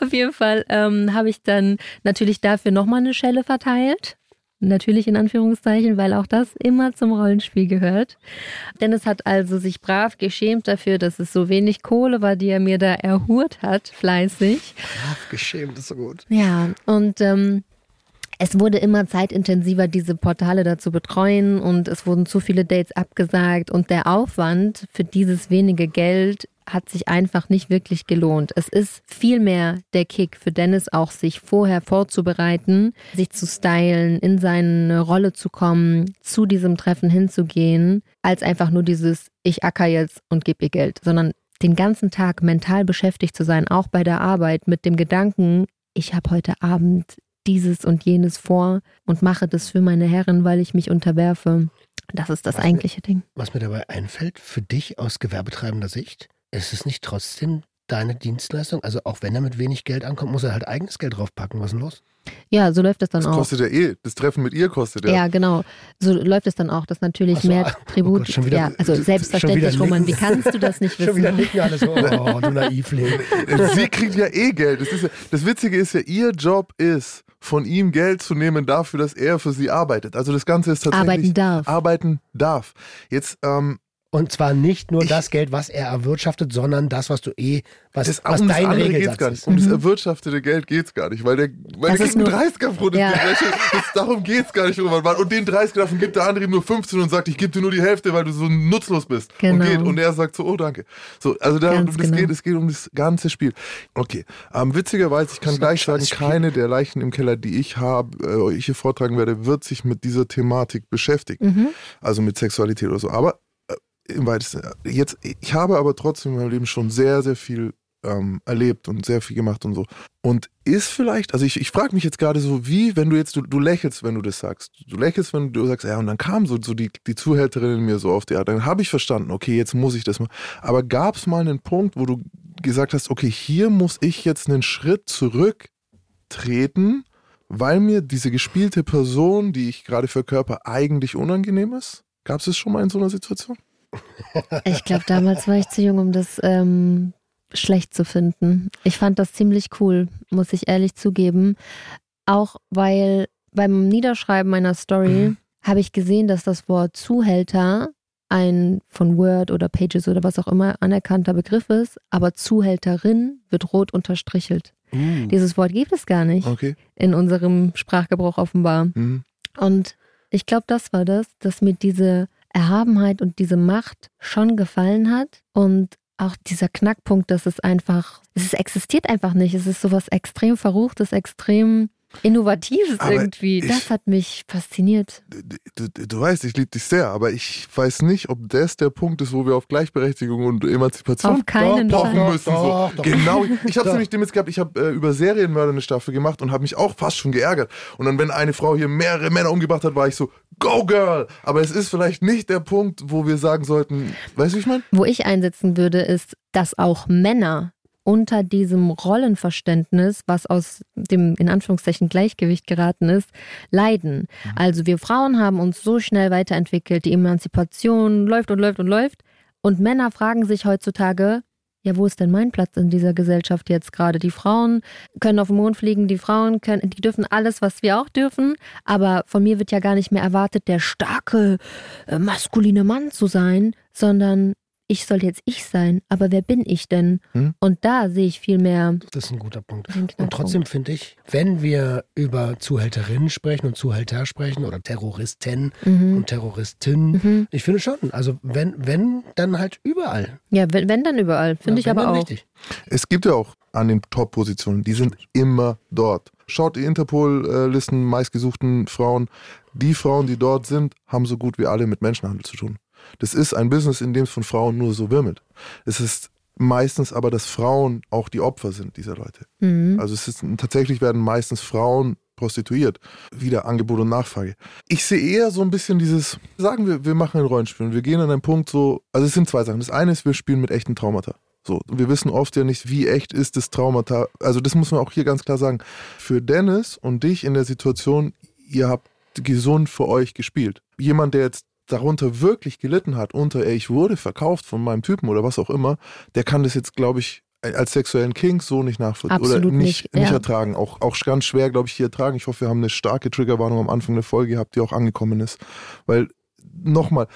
Auf jeden Fall ähm, habe ich dann natürlich dafür nochmal eine Schelle verteilt. Natürlich in Anführungszeichen, weil auch das immer zum Rollenspiel gehört. Dennis hat also sich brav geschämt dafür, dass es so wenig Kohle war, die er mir da erhurt hat, fleißig. Ach, geschämt ist so gut. Ja, und ähm, es wurde immer zeitintensiver, diese Portale da zu betreuen und es wurden zu viele Dates abgesagt und der Aufwand für dieses wenige Geld hat sich einfach nicht wirklich gelohnt. Es ist vielmehr der Kick für Dennis auch, sich vorher vorzubereiten, sich zu stylen, in seine Rolle zu kommen, zu diesem Treffen hinzugehen, als einfach nur dieses Ich acker jetzt und gebe ihr Geld, sondern den ganzen Tag mental beschäftigt zu sein, auch bei der Arbeit mit dem Gedanken, ich habe heute Abend dieses und jenes vor und mache das für meine Herren, weil ich mich unterwerfe. Das ist das Was mir- eigentliche Ding. Was mir dabei einfällt, für dich aus gewerbetreibender Sicht, ist es nicht trotzdem deine Dienstleistung? Also auch wenn er mit wenig Geld ankommt, muss er halt eigenes Geld draufpacken. Was ist denn los? Ja, so läuft das dann Das auch. kostet ja eh, das Treffen mit ihr kostet ja. Ja, genau. So läuft es dann auch, dass natürlich so, mehr ah, oh Tribut. Gott, schon wieder- ja, also schon selbstverständlich, wieder Roman. Wie kannst du das nicht Schon wieder wissen? nicken alles so. Oh, du Naivling. Sie kriegt ja eh Geld. Das, ist ja, das Witzige ist ja, ihr Job ist, von ihm Geld zu nehmen dafür, dass er für sie arbeitet. Also das Ganze ist tatsächlich Arbeiten darf. arbeiten darf. Jetzt ähm, Und zwar nicht nur Ich- das Geld, was er erwirtschaftet, sondern das, was du eh, was, das, was um das dein geht's Regelsatz gar nicht. ist. Um das erwirtschaftete Geld geht's gar nicht, weil der, weil Das der ist kriegt einen nur- 30er pro Ja. das, Darum geht's gar nicht, Roman. Und den 30er davon gibt der andere ihm nur 15 und sagt, ich gebe dir nur die Hälfte, weil du so nutzlos bist. Genau. Und, geht. und er sagt so, oh danke. So, also da, Ganz das genau. geht, es geht um das ganze Spiel. Okay. Ähm, witzigerweise, ich kann Das gleich sagen, Scheißspiel. keine der Leichen im Keller, die ich habe, äh, ich hier vortragen werde, wird sich mit dieser Thematik beschäftigen. Mhm. Also mit Sexualität oder so. Aber im weitesten jetzt, ich habe aber trotzdem in meinem Leben schon sehr, sehr viel ähm, erlebt und sehr viel gemacht und so. Und ist vielleicht, also ich, ich frage mich jetzt gerade so, wie, wenn du jetzt, du, du lächelst, wenn du das sagst. Du lächelst, wenn du sagst, ja, und dann kam so, so die, die Zuhälterin in mir so auf die Art. Dann habe ich verstanden, okay, jetzt muss ich das mal. Aber gab es mal einen Punkt, wo du gesagt hast, okay, hier muss ich jetzt einen Schritt zurücktreten, weil mir diese gespielte Person, die ich gerade verkörper, eigentlich unangenehm ist? Gab es das schon mal in so einer Situation? Ich glaube, damals war ich zu jung, um das ähm, schlecht zu finden. Ich fand das ziemlich cool, muss ich ehrlich zugeben. Auch weil beim Niederschreiben meiner Story Mhm. habe ich gesehen, dass das Wort Zuhälter ein von Word oder Pages oder was auch immer anerkannter Begriff ist, aber Zuhälterin wird rot unterstrichelt. Uh, Dieses Wort gibt es gar nicht Okay. in unserem Sprachgebrauch offenbar. Mhm. Und ich glaube, das war das, dass mir diese Erhabenheit und diese Macht schon gefallen hat. Und auch dieser Knackpunkt, dass es einfach, es existiert einfach nicht. Es ist sowas extrem Verruchtes, extrem Innovatives Aber irgendwie. ich- das hat mich fasziniert. Du, du, du weißt, ich liebe dich sehr, aber ich weiß nicht, ob das der Punkt ist, wo wir auf Gleichberechtigung und Emanzipation Auf keinen pochen Fall. müssen. Doch, so. doch. Genau. Ich habe Doch. nämlich demnächst gehabt, ich habe äh, über Serienmörder eine Staffel gemacht und habe mich auch fast schon geärgert. Und dann, wenn eine Frau hier mehrere Männer umgebracht hat, war ich so, go girl! Aber es ist vielleicht nicht der Punkt, wo wir sagen sollten, weißt du, wie ich meine? Wo ich einsetzen würde, ist, dass auch Männer unter diesem Rollenverständnis, was aus dem in Anführungszeichen Gleichgewicht geraten ist, leiden. Also wir Frauen haben uns so schnell weiterentwickelt, die Emanzipation läuft und läuft und läuft. Und Männer fragen sich heutzutage, ja, wo ist denn mein Platz in dieser Gesellschaft jetzt gerade? Die Frauen können auf den Mond fliegen, die Frauen können, die dürfen alles, was wir auch dürfen, aber von mir wird ja gar nicht mehr erwartet, der starke, äh, maskuline Mann zu sein, sondern ich soll jetzt ich sein. Aber wer bin ich denn? Hm? Und da sehe ich viel mehr das ist ein guter Punkt. Und trotzdem finde ich, wenn wir über Zuhälterinnen sprechen und Zuhälter sprechen oder Terroristen Mhm. und Terroristinnen, Mhm. ich finde schon, also wenn, wenn, dann halt überall. Ja, wenn, wenn dann überall, finde ich Ja, wenn, aber auch. Richtig. Es gibt ja auch an den Top-Positionen, die sind immer dort. Schaut die Interpol-Listen meistgesuchten Frauen. Die Frauen, die dort sind, haben so gut wie alle mit Menschenhandel zu tun. Das ist ein Business, in dem es von Frauen nur so wimmelt. Es ist meistens aber, dass Frauen auch die Opfer sind dieser Leute. Mhm. Also es ist tatsächlich werden meistens Frauen prostituiert. Wieder Angebot und Nachfrage. Ich sehe eher so ein bisschen dieses, sagen wir, wir machen ein Rollenspiel und wir gehen an einen Punkt so, also es sind zwei Sachen. Das eine ist, wir spielen mit echten Traumata. So, wir wissen oft ja nicht, wie echt ist das Traumata. Also das muss man auch hier ganz klar sagen. Für Dennis und dich in der Situation, ihr habt gesund für euch gespielt. Jemand, der jetzt darunter wirklich gelitten hat, unter, ey, ich wurde verkauft von meinem Typen oder was auch immer, der kann das jetzt, glaube ich, als sexuellen King so nicht nachvollziehen oder nicht, nicht, nicht ja. ertragen. Auch, auch ganz schwer, glaube ich, hier ertragen. Ich hoffe, wir haben eine starke Triggerwarnung am Anfang der Folge gehabt, die auch angekommen ist. Weil, nochmal,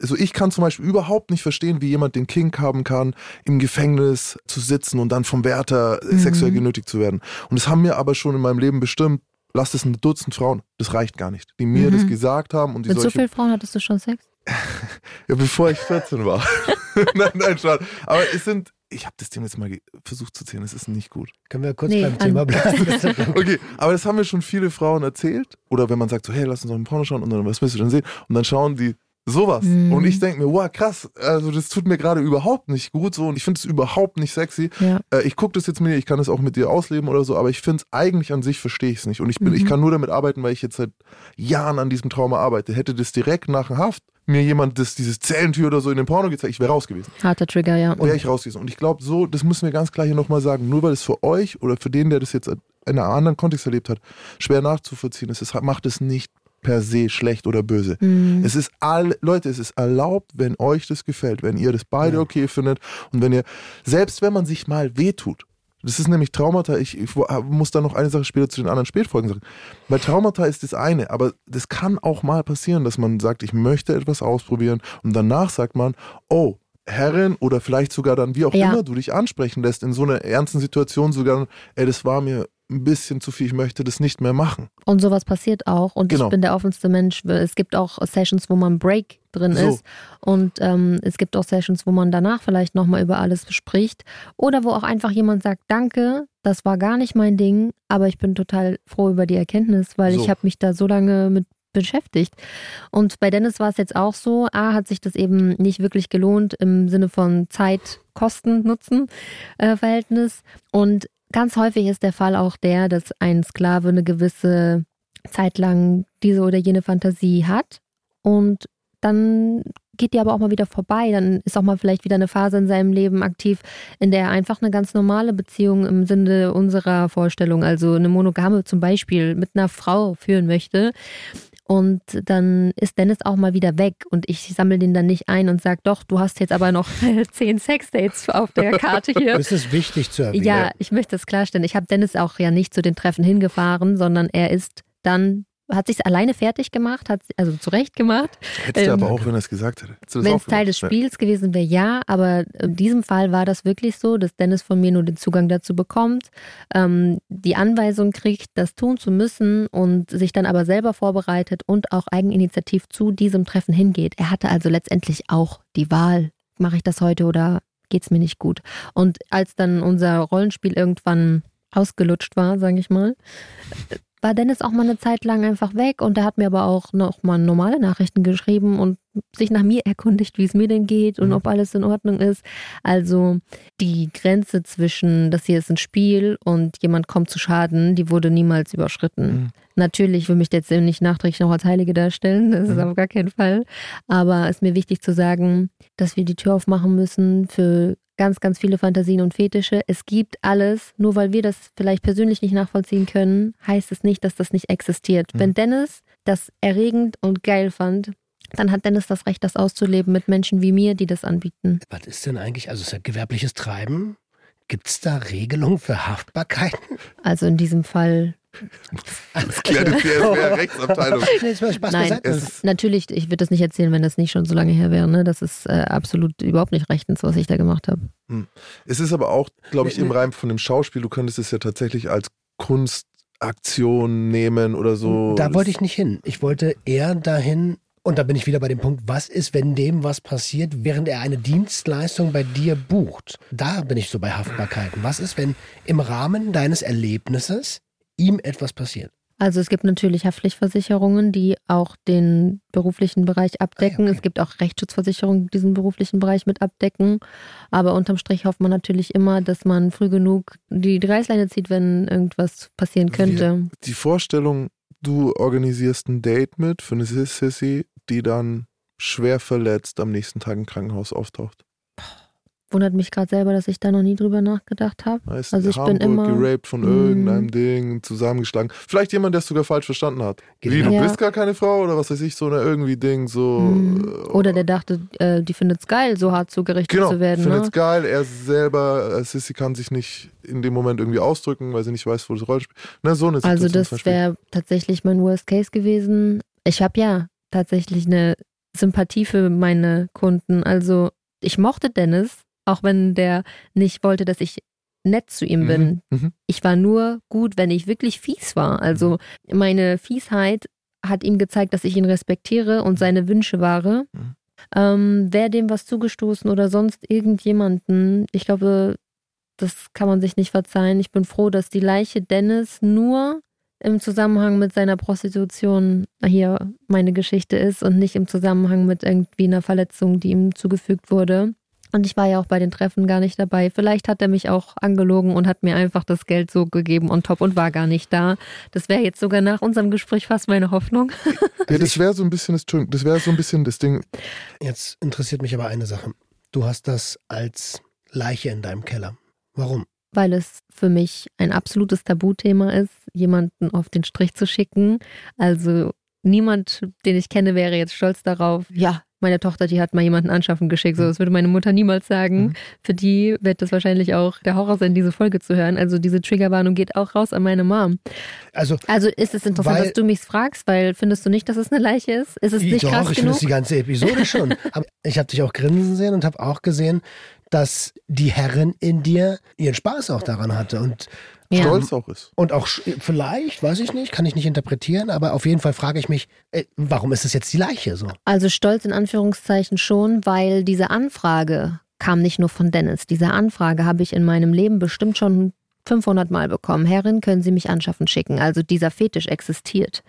also ich kann zum Beispiel überhaupt nicht verstehen, wie jemand den Kink haben kann, im Gefängnis zu sitzen und dann vom Wärter Mhm. sexuell genötigt zu werden. Und das haben mir aber schon in meinem Leben bestimmt, lasst es ein Dutzend Frauen, das reicht gar nicht, die mir Mhm. das gesagt haben und die Mit so solche vielen Frauen hattest du schon Sex? ja, bevor ich 14 war. nein, nein, schade. Aber es sind, ich habe das Thema jetzt mal versucht zu zählen, es ist nicht gut. Können wir kurz Nee, beim Thema bleiben? Okay, aber das haben mir schon viele Frauen erzählt. Oder wenn man sagt so, hey, lass uns noch ein Porno schauen und dann, was willst du denn sehen? Und dann schauen die sowas. Mhm. Und ich denke mir, wow, krass, also das tut mir gerade überhaupt nicht gut so und ich finde es überhaupt nicht sexy. Ja. Äh, ich gucke das jetzt mit dir, ich kann das auch mit dir ausleben oder so, aber ich finde es eigentlich an sich verstehe ich es nicht. Und ich bin, ich Mhm. kann nur damit arbeiten, weil ich jetzt seit Jahren an diesem Trauma arbeite. Hätte das direkt nach der Haft mir jemand das, dieses Zellentür oder so in den Porno gezeigt, ich wäre raus gewesen. Harter Trigger, ja. Wäre ich raus gewesen. Und ich glaube, so, das müssen wir ganz klar hier nochmal sagen, nur weil es für euch oder für den, der das jetzt in einem anderen Kontext erlebt hat, schwer nachzuvollziehen ist, es macht es nicht per se schlecht oder böse. Mhm. Es ist all, Leute, es ist erlaubt, wenn euch das gefällt, wenn ihr das beide Ja. okay findet und wenn ihr, selbst wenn man sich mal wehtut, das ist nämlich Traumata, ich, ich wo- muss da noch eine Sache später zu den anderen Spätfolgen sagen, weil Traumata ist das eine, aber das kann auch mal passieren, dass man sagt, ich möchte etwas ausprobieren und danach sagt man, oh, Herrin oder vielleicht sogar dann, wie auch Ja. immer du dich ansprechen lässt, in so einer ernsten Situation sogar, ey, das war mir ein bisschen zu viel, ich möchte das nicht mehr machen. Und sowas passiert auch. Und Genau. ich bin der offenste Mensch. Es gibt auch Sessions, wo man Break drin So. ist. Und ähm, es gibt auch Sessions, wo man danach vielleicht nochmal über alles bespricht. Oder wo auch einfach jemand sagt, danke, das war gar nicht mein Ding, aber ich bin total froh über die Erkenntnis, weil So. ich habe mich da so lange mit beschäftigt. Und bei Dennis war es jetzt auch so, A, hat sich das eben nicht wirklich gelohnt im Sinne von Zeit, Kosten, Nutzen äh, Verhältnis. Und ganz häufig ist der Fall auch der, dass ein Sklave eine gewisse Zeit lang diese oder jene Fantasie hat und dann geht die aber auch mal wieder vorbei. Dann ist auch mal vielleicht wieder eine Phase in seinem Leben aktiv, in der er einfach eine ganz normale Beziehung im Sinne unserer Vorstellung, also eine monogame zum Beispiel mit einer Frau führen möchte. Und dann ist Dennis auch mal wieder weg und ich sammle den dann nicht ein und sage, doch, du hast jetzt aber noch zehn Sexdates auf der Karte hier. Das ist wichtig zu erwähnen. Ja, ich möchte das klarstellen. Ich habe Dennis auch ja nicht zu den Treffen hingefahren, sondern er ist dann, hat sich alleine fertig gemacht, hat also zurecht gemacht. Hättest du Ähm, aber auch, wenn er es gesagt hätte. Wenn es Teil des? Spiels gewesen wäre, ja, aber in diesem Fall war das wirklich so, dass Dennis von mir nur den Zugang dazu bekommt, ähm, die Anweisung kriegt, das tun zu müssen und sich dann aber selber vorbereitet und auch eigeninitiativ zu diesem Treffen hingeht. Er hatte also letztendlich auch die Wahl, mache ich das heute oder geht's mir nicht gut. Und als dann unser Rollenspiel irgendwann ausgelutscht war, sage ich mal, war Dennis auch mal eine Zeit lang einfach weg und er hat mir aber auch noch mal normale Nachrichten geschrieben und sich nach mir erkundigt, wie es mir denn geht und Mhm. ob alles in Ordnung ist. Also die Grenze zwischen, das hier ist ein Spiel und jemand kommt zu Schaden, die wurde niemals überschritten. Mhm. Natürlich will mich jetzt nicht nachträglich noch als Heilige darstellen, das ist Mhm. auf gar keinen Fall. Aber es ist mir wichtig zu sagen, dass wir die Tür aufmachen müssen für ganz, ganz viele Fantasien und Fetische. Es gibt alles. Nur weil wir das vielleicht persönlich nicht nachvollziehen können, heißt es nicht, dass das nicht existiert. Mhm. Wenn Dennis das erregend und geil fand, dann hat Dennis das Recht, das auszuleben mit Menschen wie mir, die das anbieten. Was ist denn eigentlich, also es ist ja gewerbliches Treiben? Gibt es da Regelungen für Haftbarkeiten? Also in diesem Fall, Das klärt jetzt die SWR-Rechtsabteilung. Nein. natürlich, ich würde das nicht erzählen, wenn das nicht schon so lange her wäre. Ne? Das ist äh, absolut überhaupt nicht rechtens, was ich da gemacht habe. es ist aber auch, glaube ich, im. Reim von dem Schauspiel, du könntest es ja tatsächlich als Kunstaktion nehmen oder so. Da wollte ich nicht hin. Ich wollte eher dahin, und da bin ich wieder bei dem Punkt, was ist, wenn dem was passiert, während er eine Dienstleistung bei dir bucht? Da bin ich so bei Haftbarkeiten. Was ist, wenn im Rahmen deines Erlebnisses ihm etwas passiert? Also es gibt natürlich Haftpflichtversicherungen, die auch den beruflichen Bereich abdecken. Ah ja, okay. Es gibt auch Rechtsschutzversicherungen, die diesen beruflichen Bereich mit abdecken. Aber unterm Strich hofft man natürlich immer, dass man früh genug die Reißleine zieht, wenn irgendwas passieren könnte. Die Vorstellung, du organisierst ein Date mit für eine Sissy, die dann schwer verletzt am nächsten Tag im Krankenhaus auftaucht. Wundert mich gerade selber, dass ich da noch nie drüber nachgedacht habe. Weißt, Also ich Hamburg bin immer- geraped von irgendeinem Ding, zusammengeschlagen. Vielleicht jemand, der es sogar falsch verstanden hat. Geht Wie, du Ja. bist gar keine Frau oder was weiß ich, so eine irgendwie Ding, so. Mhm. äh, Oder der dachte, äh, die findet es geil, so hart zugerichtet Genau, zu werden. findet Ne? es geil. Er selber, äh, Sissy kann sich nicht in dem Moment irgendwie ausdrücken, weil sie nicht weiß, wo das Rolle spielt. Na, so eine Also Situation das wäre tatsächlich mein Worst Case gewesen. Ich habe ja tatsächlich eine Sympathie für meine Kunden. Also ich mochte Dennis, auch wenn der nicht wollte, dass ich nett zu ihm bin. Mhm. Ich war nur gut, wenn ich wirklich fies war. Also meine Fiesheit hat ihm gezeigt, dass ich ihn respektiere und seine Wünsche wahre. Mhm. Ähm, Wäre dem was zugestoßen oder sonst irgendjemanden, ich glaube, das kann man sich nicht verzeihen. Ich bin froh, dass die Leiche Dennis nur im Zusammenhang mit seiner Prostitution hier meine Geschichte ist und nicht im Zusammenhang mit irgendwie einer Verletzung, die ihm zugefügt wurde. Und ich war ja auch bei den Treffen gar nicht dabei. Vielleicht hat er mich auch angelogen und hat mir einfach das Geld so gegeben on top und war gar nicht da. Das wäre jetzt sogar nach unserem Gespräch fast meine Hoffnung. Ja, das wäre so ein bisschen das, das wäre so ein bisschen das Ding. Jetzt interessiert mich aber eine Sache. Du hast das als Leiche in deinem Keller. Warum? weil es für mich ein absolutes Tabuthema ist, jemanden auf den Strich zu schicken. Also niemand, den ich kenne, wäre jetzt stolz darauf, ja, meine Tochter, die hat mal jemanden anschaffen geschickt. So, das würde meine Mutter niemals sagen. Mhm. Für die wird das wahrscheinlich auch der Horror sein, diese Folge zu hören. Also diese Triggerwarnung geht auch raus an meine Mom. Also, Also ist es interessant, Weil- dass du mich fragst, weil findest du nicht, dass es eine Leiche ist? Ist es nicht doch, krass ich finde genug? es die ganze Episode schon. Ich habe dich auch grinsen sehen und habe auch gesehen, dass die Herrin in dir ihren Spaß auch daran hatte. Und, Ja. Stolz auch ist. und auch vielleicht, weiß ich nicht, kann ich nicht interpretieren, aber auf jeden Fall frage ich mich, äh, warum ist es jetzt die Leiche so? Also stolz in Anführungszeichen schon, weil diese Anfrage kam nicht nur von Dennis. Diese Anfrage habe ich in meinem Leben bestimmt schon 500 Mal bekommen. Herrin, können Sie mich anschaffen schicken? Also dieser Fetisch existiert.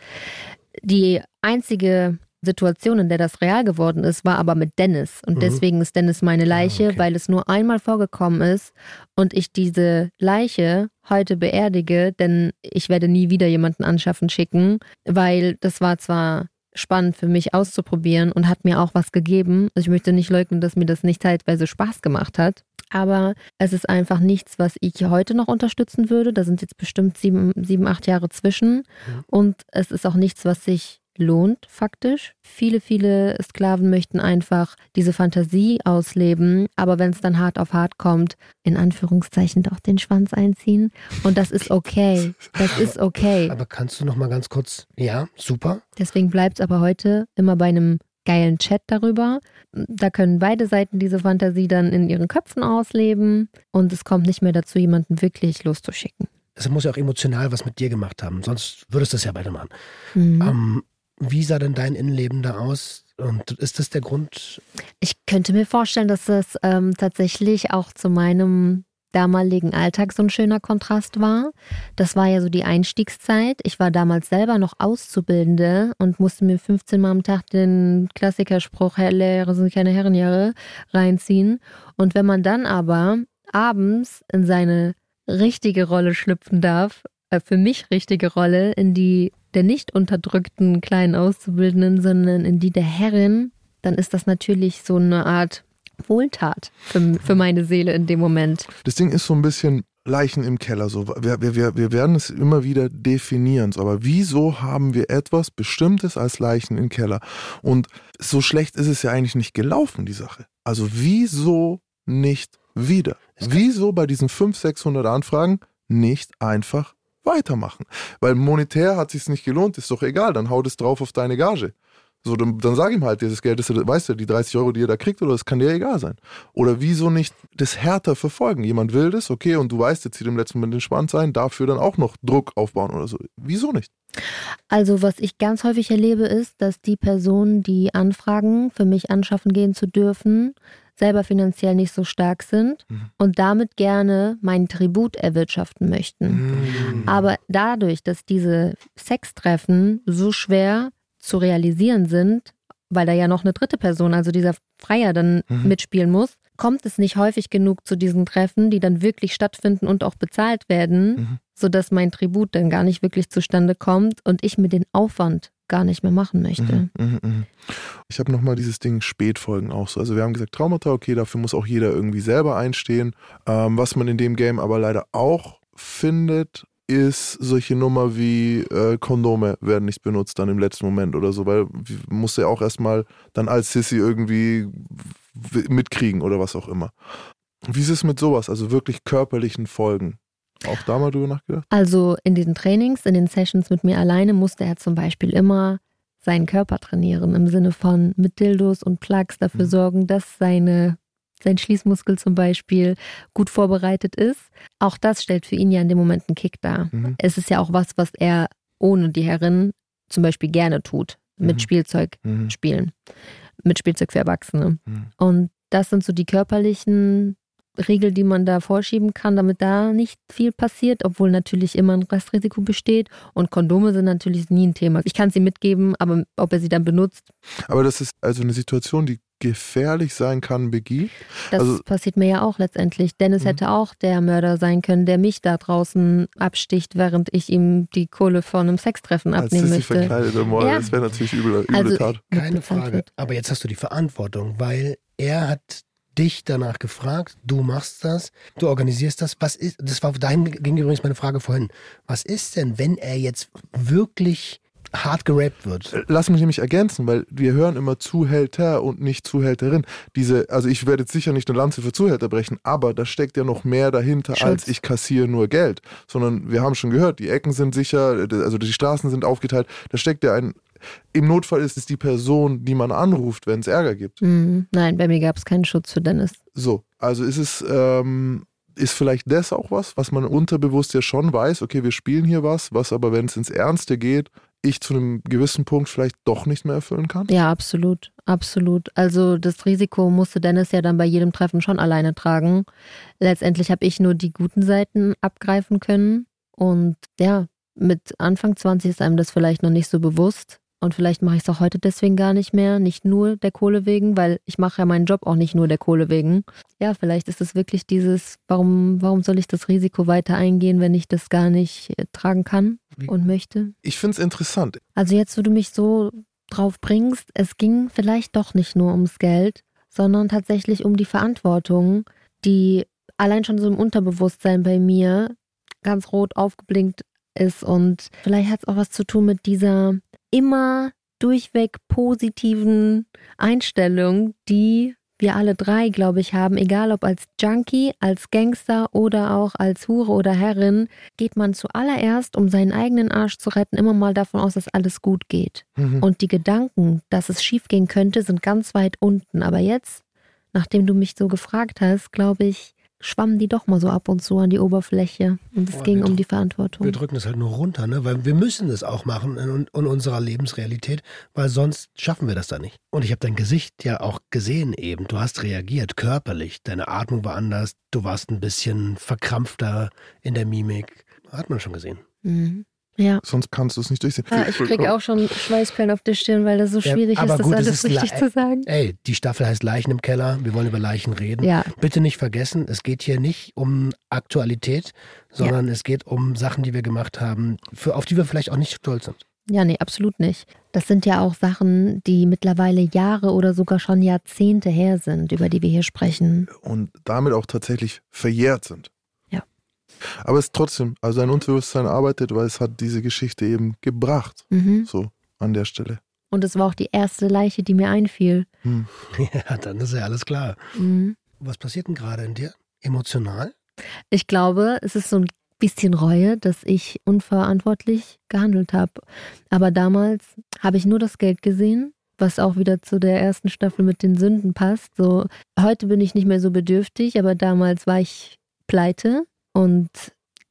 Die einzige Situation, in der das real geworden ist, war aber mit Dennis. Und Mhm. deswegen ist Dennis meine Leiche, okay. weil es nur einmal vorgekommen ist und ich diese Leiche heute beerdige, denn ich werde nie wieder jemanden anschaffen schicken, weil das war zwar spannend für mich auszuprobieren und hat mir auch was gegeben. Also ich möchte nicht leugnen, dass mir das nicht zeitweise Spaß gemacht hat. Aber es ist einfach nichts, was ich heute noch unterstützen würde. Da sind jetzt bestimmt sieben, sieben acht Jahre zwischen. Und es ist auch nichts, was sich lohnt, faktisch. Viele, viele Sklaven möchten einfach diese Fantasie ausleben, aber wenn es dann hart auf hart kommt, in Anführungszeichen doch den Schwanz einziehen. Und das ist okay. Das ist okay. Aber kannst du noch mal ganz kurz, ja, super. Deswegen bleibt es aber heute immer bei einem geilen Chat darüber. Da können beide Seiten diese Fantasie dann in ihren Köpfen ausleben und es kommt nicht mehr dazu, jemanden wirklich loszuschicken. Es muss ja auch emotional was mit dir gemacht haben, sonst würdest du es ja beide machen. Mhm. Ähm, wie sah denn dein Innenleben da aus? Und ist das der Grund? Ich könnte mir vorstellen, dass das ähm, tatsächlich auch zu meinem damaligen Alltag so ein schöner Kontrast war. Das war ja so die Einstiegszeit. Ich war damals selber noch Auszubildende und musste mir 15 Mal am Tag den Klassikerspruch, Lehrer sind keine Herrenjahre, reinziehen. Und wenn man dann aber abends in seine richtige Rolle schlüpfen darf, äh, für mich richtige Rolle, in die der nicht unterdrückten kleinen Auszubildenden, sondern in die der Herrin, dann ist das natürlich so eine Art Wohltat für, für meine Seele in dem Moment. Das Ding ist so ein bisschen Leichen im Keller. So. Wir, wir, wir, wir werden es immer wieder definieren. So. Aber wieso haben wir etwas Bestimmtes als Leichen im Keller? Und so schlecht ist es ja eigentlich nicht gelaufen, die Sache. Also wieso nicht wieder? Wieso bei diesen 500, 600 Anfragen nicht einfach weitermachen? Weil monetär hat sich nicht gelohnt, ist doch egal, dann haut es drauf auf deine Gage. So, dann, dann sag ihm halt, dieses Geld, ist, weißt du, die 30 Euro, die ihr da kriegt, oder das kann dir egal sein. Oder wieso nicht das härter verfolgen? Jemand will das, okay, und du weißt, jetzt zieht im letzten Moment den Schwanz ein, dafür dann auch noch Druck aufbauen oder so. Wieso nicht? Also was ich ganz häufig erlebe, ist, dass die Personen, die anfragen, für mich anschaffen gehen zu dürfen, selber finanziell nicht so stark sind Mhm. und damit gerne meinen Tribut erwirtschaften möchten. Mhm. Aber dadurch, dass diese Sextreffen so schwer zu realisieren sind, weil da ja noch eine dritte Person, also dieser Freier, dann Mhm. mitspielen muss, kommt es nicht häufig genug zu diesen Treffen, die dann wirklich stattfinden und auch bezahlt werden, Mhm. sodass mein Tribut dann gar nicht wirklich zustande kommt und ich mir den Aufwand gar nicht mehr machen möchte. Mhm, mhm, mhm. Ich habe nochmal dieses Ding Spätfolgen auch so. Also wir haben gesagt, Traumata, okay, dafür muss auch jeder irgendwie selber einstehen. Ähm, was man in dem Game aber leider auch findet, ist solche Nummer wie äh, Kondome werden nicht benutzt dann im letzten Moment oder so, weil musst ja auch erstmal dann als Sissy irgendwie mitkriegen oder was auch immer. Wie ist es mit sowas, also wirklich körperlichen Folgen? Auch da mal drüber nachgedacht? Also in diesen Trainings, in den Sessions mit mir alleine musste er zum Beispiel immer seinen Körper trainieren, im Sinne von mit Dildos und Plugs dafür mhm. sorgen, dass seine, sein Schließmuskel zum Beispiel gut vorbereitet ist. Auch das stellt für ihn ja in dem Moment einen Kick dar. Mhm. Es ist ja auch was, was er ohne die Herren zum Beispiel gerne tut, mit mhm. Spielzeug mhm. spielen, mit Spielzeug für Erwachsene. Mhm. Und das sind so die körperlichen Regel, die man da vorschieben kann, damit da nicht viel passiert, obwohl natürlich immer ein Restrisiko besteht. Und Kondome sind natürlich nie ein Thema. Ich kann sie mitgeben, aber ob er sie dann benutzt. Aber das ist also eine Situation, die gefährlich sein kann, Biggie. Das also, passiert mir ja auch letztendlich. Dennis mhm. hätte auch der Mörder sein können, der mich da draußen absticht, während ich ihm die Kohle von einem Sextreffen abnehmen möchte. Verkleidet, ja. Das wäre natürlich übel, üble also, Tat. Keine Frage. Aber jetzt hast du die Verantwortung, weil er hat dich danach gefragt, du machst das, du organisierst das. Was ist, das war dahin ging übrigens meine Frage vorhin. Was ist denn, wenn er jetzt wirklich hart gerappt wird. Äh, lass mich nämlich ergänzen, weil wir hören immer Zuhälter und nicht Zuhälterin. Diese, also ich werde jetzt sicher nicht eine Lanze für Zuhälter brechen, aber da steckt ja noch mehr dahinter, Schutz. als ich kassiere nur Geld. Sondern wir haben schon gehört, die Ecken sind sicher, also die Straßen sind aufgeteilt. Da steckt ja ein im Notfall ist es die Person, die man anruft, wenn es Ärger gibt. Mhm. Nein, bei mir gab es keinen Schutz für Dennis. So, also ist es, ähm, ist vielleicht das auch was, was man unterbewusst ja schon weiß, okay, wir spielen hier was, was aber, wenn es ins Ernste geht, ich zu einem gewissen Punkt vielleicht doch nicht mehr erfüllen kann? Ja, absolut, absolut. Also das Risiko musste Dennis ja dann bei jedem Treffen schon alleine tragen. Letztendlich habe ich nur die guten Seiten abgreifen können. Und ja, mit Anfang 20 ist einem das vielleicht noch nicht so bewusst. Und vielleicht mache ich es auch heute deswegen gar nicht mehr, nicht nur der Kohle wegen, weil ich mache ja meinen Job auch nicht nur der Kohle wegen. Ja, vielleicht ist es wirklich dieses, warum, warum soll ich das Risiko weiter eingehen, wenn ich das gar nicht äh, tragen kann und möchte? Ich finde es interessant. Also jetzt, wo du mich so drauf bringst, es ging vielleicht doch nicht nur ums Geld, sondern tatsächlich um die Verantwortung, die allein schon so im Unterbewusstsein bei mir ganz rot aufgeblinkt ist. Und vielleicht hat es auch was zu tun mit dieser immer durchweg positiven Einstellung, die wir alle drei, glaube ich, haben, egal ob als Junkie, als Gangster oder auch als Hure oder Herrin, geht man zuallererst, um seinen eigenen Arsch zu retten, immer mal davon aus, dass alles gut geht. Mhm. Und die Gedanken, dass es schiefgehen könnte, sind ganz weit unten. Aber jetzt, nachdem du mich so gefragt hast, glaube ich, schwammen die doch mal so ab und zu an die Oberfläche. Und es oh, ging um die Verantwortung. Wir drücken es halt nur runter, ne? weil wir müssen es auch machen in, in unserer Lebensrealität, weil sonst schaffen wir das da nicht. Und ich habe dein Gesicht ja auch gesehen eben. Du hast reagiert, körperlich. Deine Atmung war anders. Du warst ein bisschen verkrampfter in der Mimik. Hat man schon gesehen. Mhm. Ja. Sonst kannst du es nicht durchsehen. Ja, ich kriege auch schon Schweißperlen auf der Stirn, weil das so schwierig ja, ist, das gut, alles ist richtig zu sagen. Ey, die Staffel heißt Leichen im Keller. Wir wollen über Leichen reden. Ja. Bitte nicht vergessen, es geht hier nicht um Aktualität, sondern ja. es geht um Sachen, die wir gemacht haben, für, auf die wir vielleicht auch nicht stolz sind. Ja, nee, absolut nicht. Das sind ja auch Sachen, die mittlerweile Jahre oder sogar schon Jahrzehnte her sind, über die wir hier sprechen. Und damit auch tatsächlich verjährt sind. Aber es ist trotzdem, also ein Unterbewusstsein arbeitet, weil es hat diese Geschichte eben gebracht. Mhm. So an der Stelle. Und es war auch die erste Leiche, die mir einfiel. Hm. Ja, dann ist ja alles klar. Mhm. Was passiert denn gerade in dir? Emotional? Ich glaube, es ist so ein bisschen Reue, dass ich unverantwortlich gehandelt habe. Aber damals habe ich nur das Geld gesehen, was auch wieder zu der ersten Staffel mit den Sünden passt. So, heute bin ich nicht mehr so bedürftig, aber damals war ich pleite und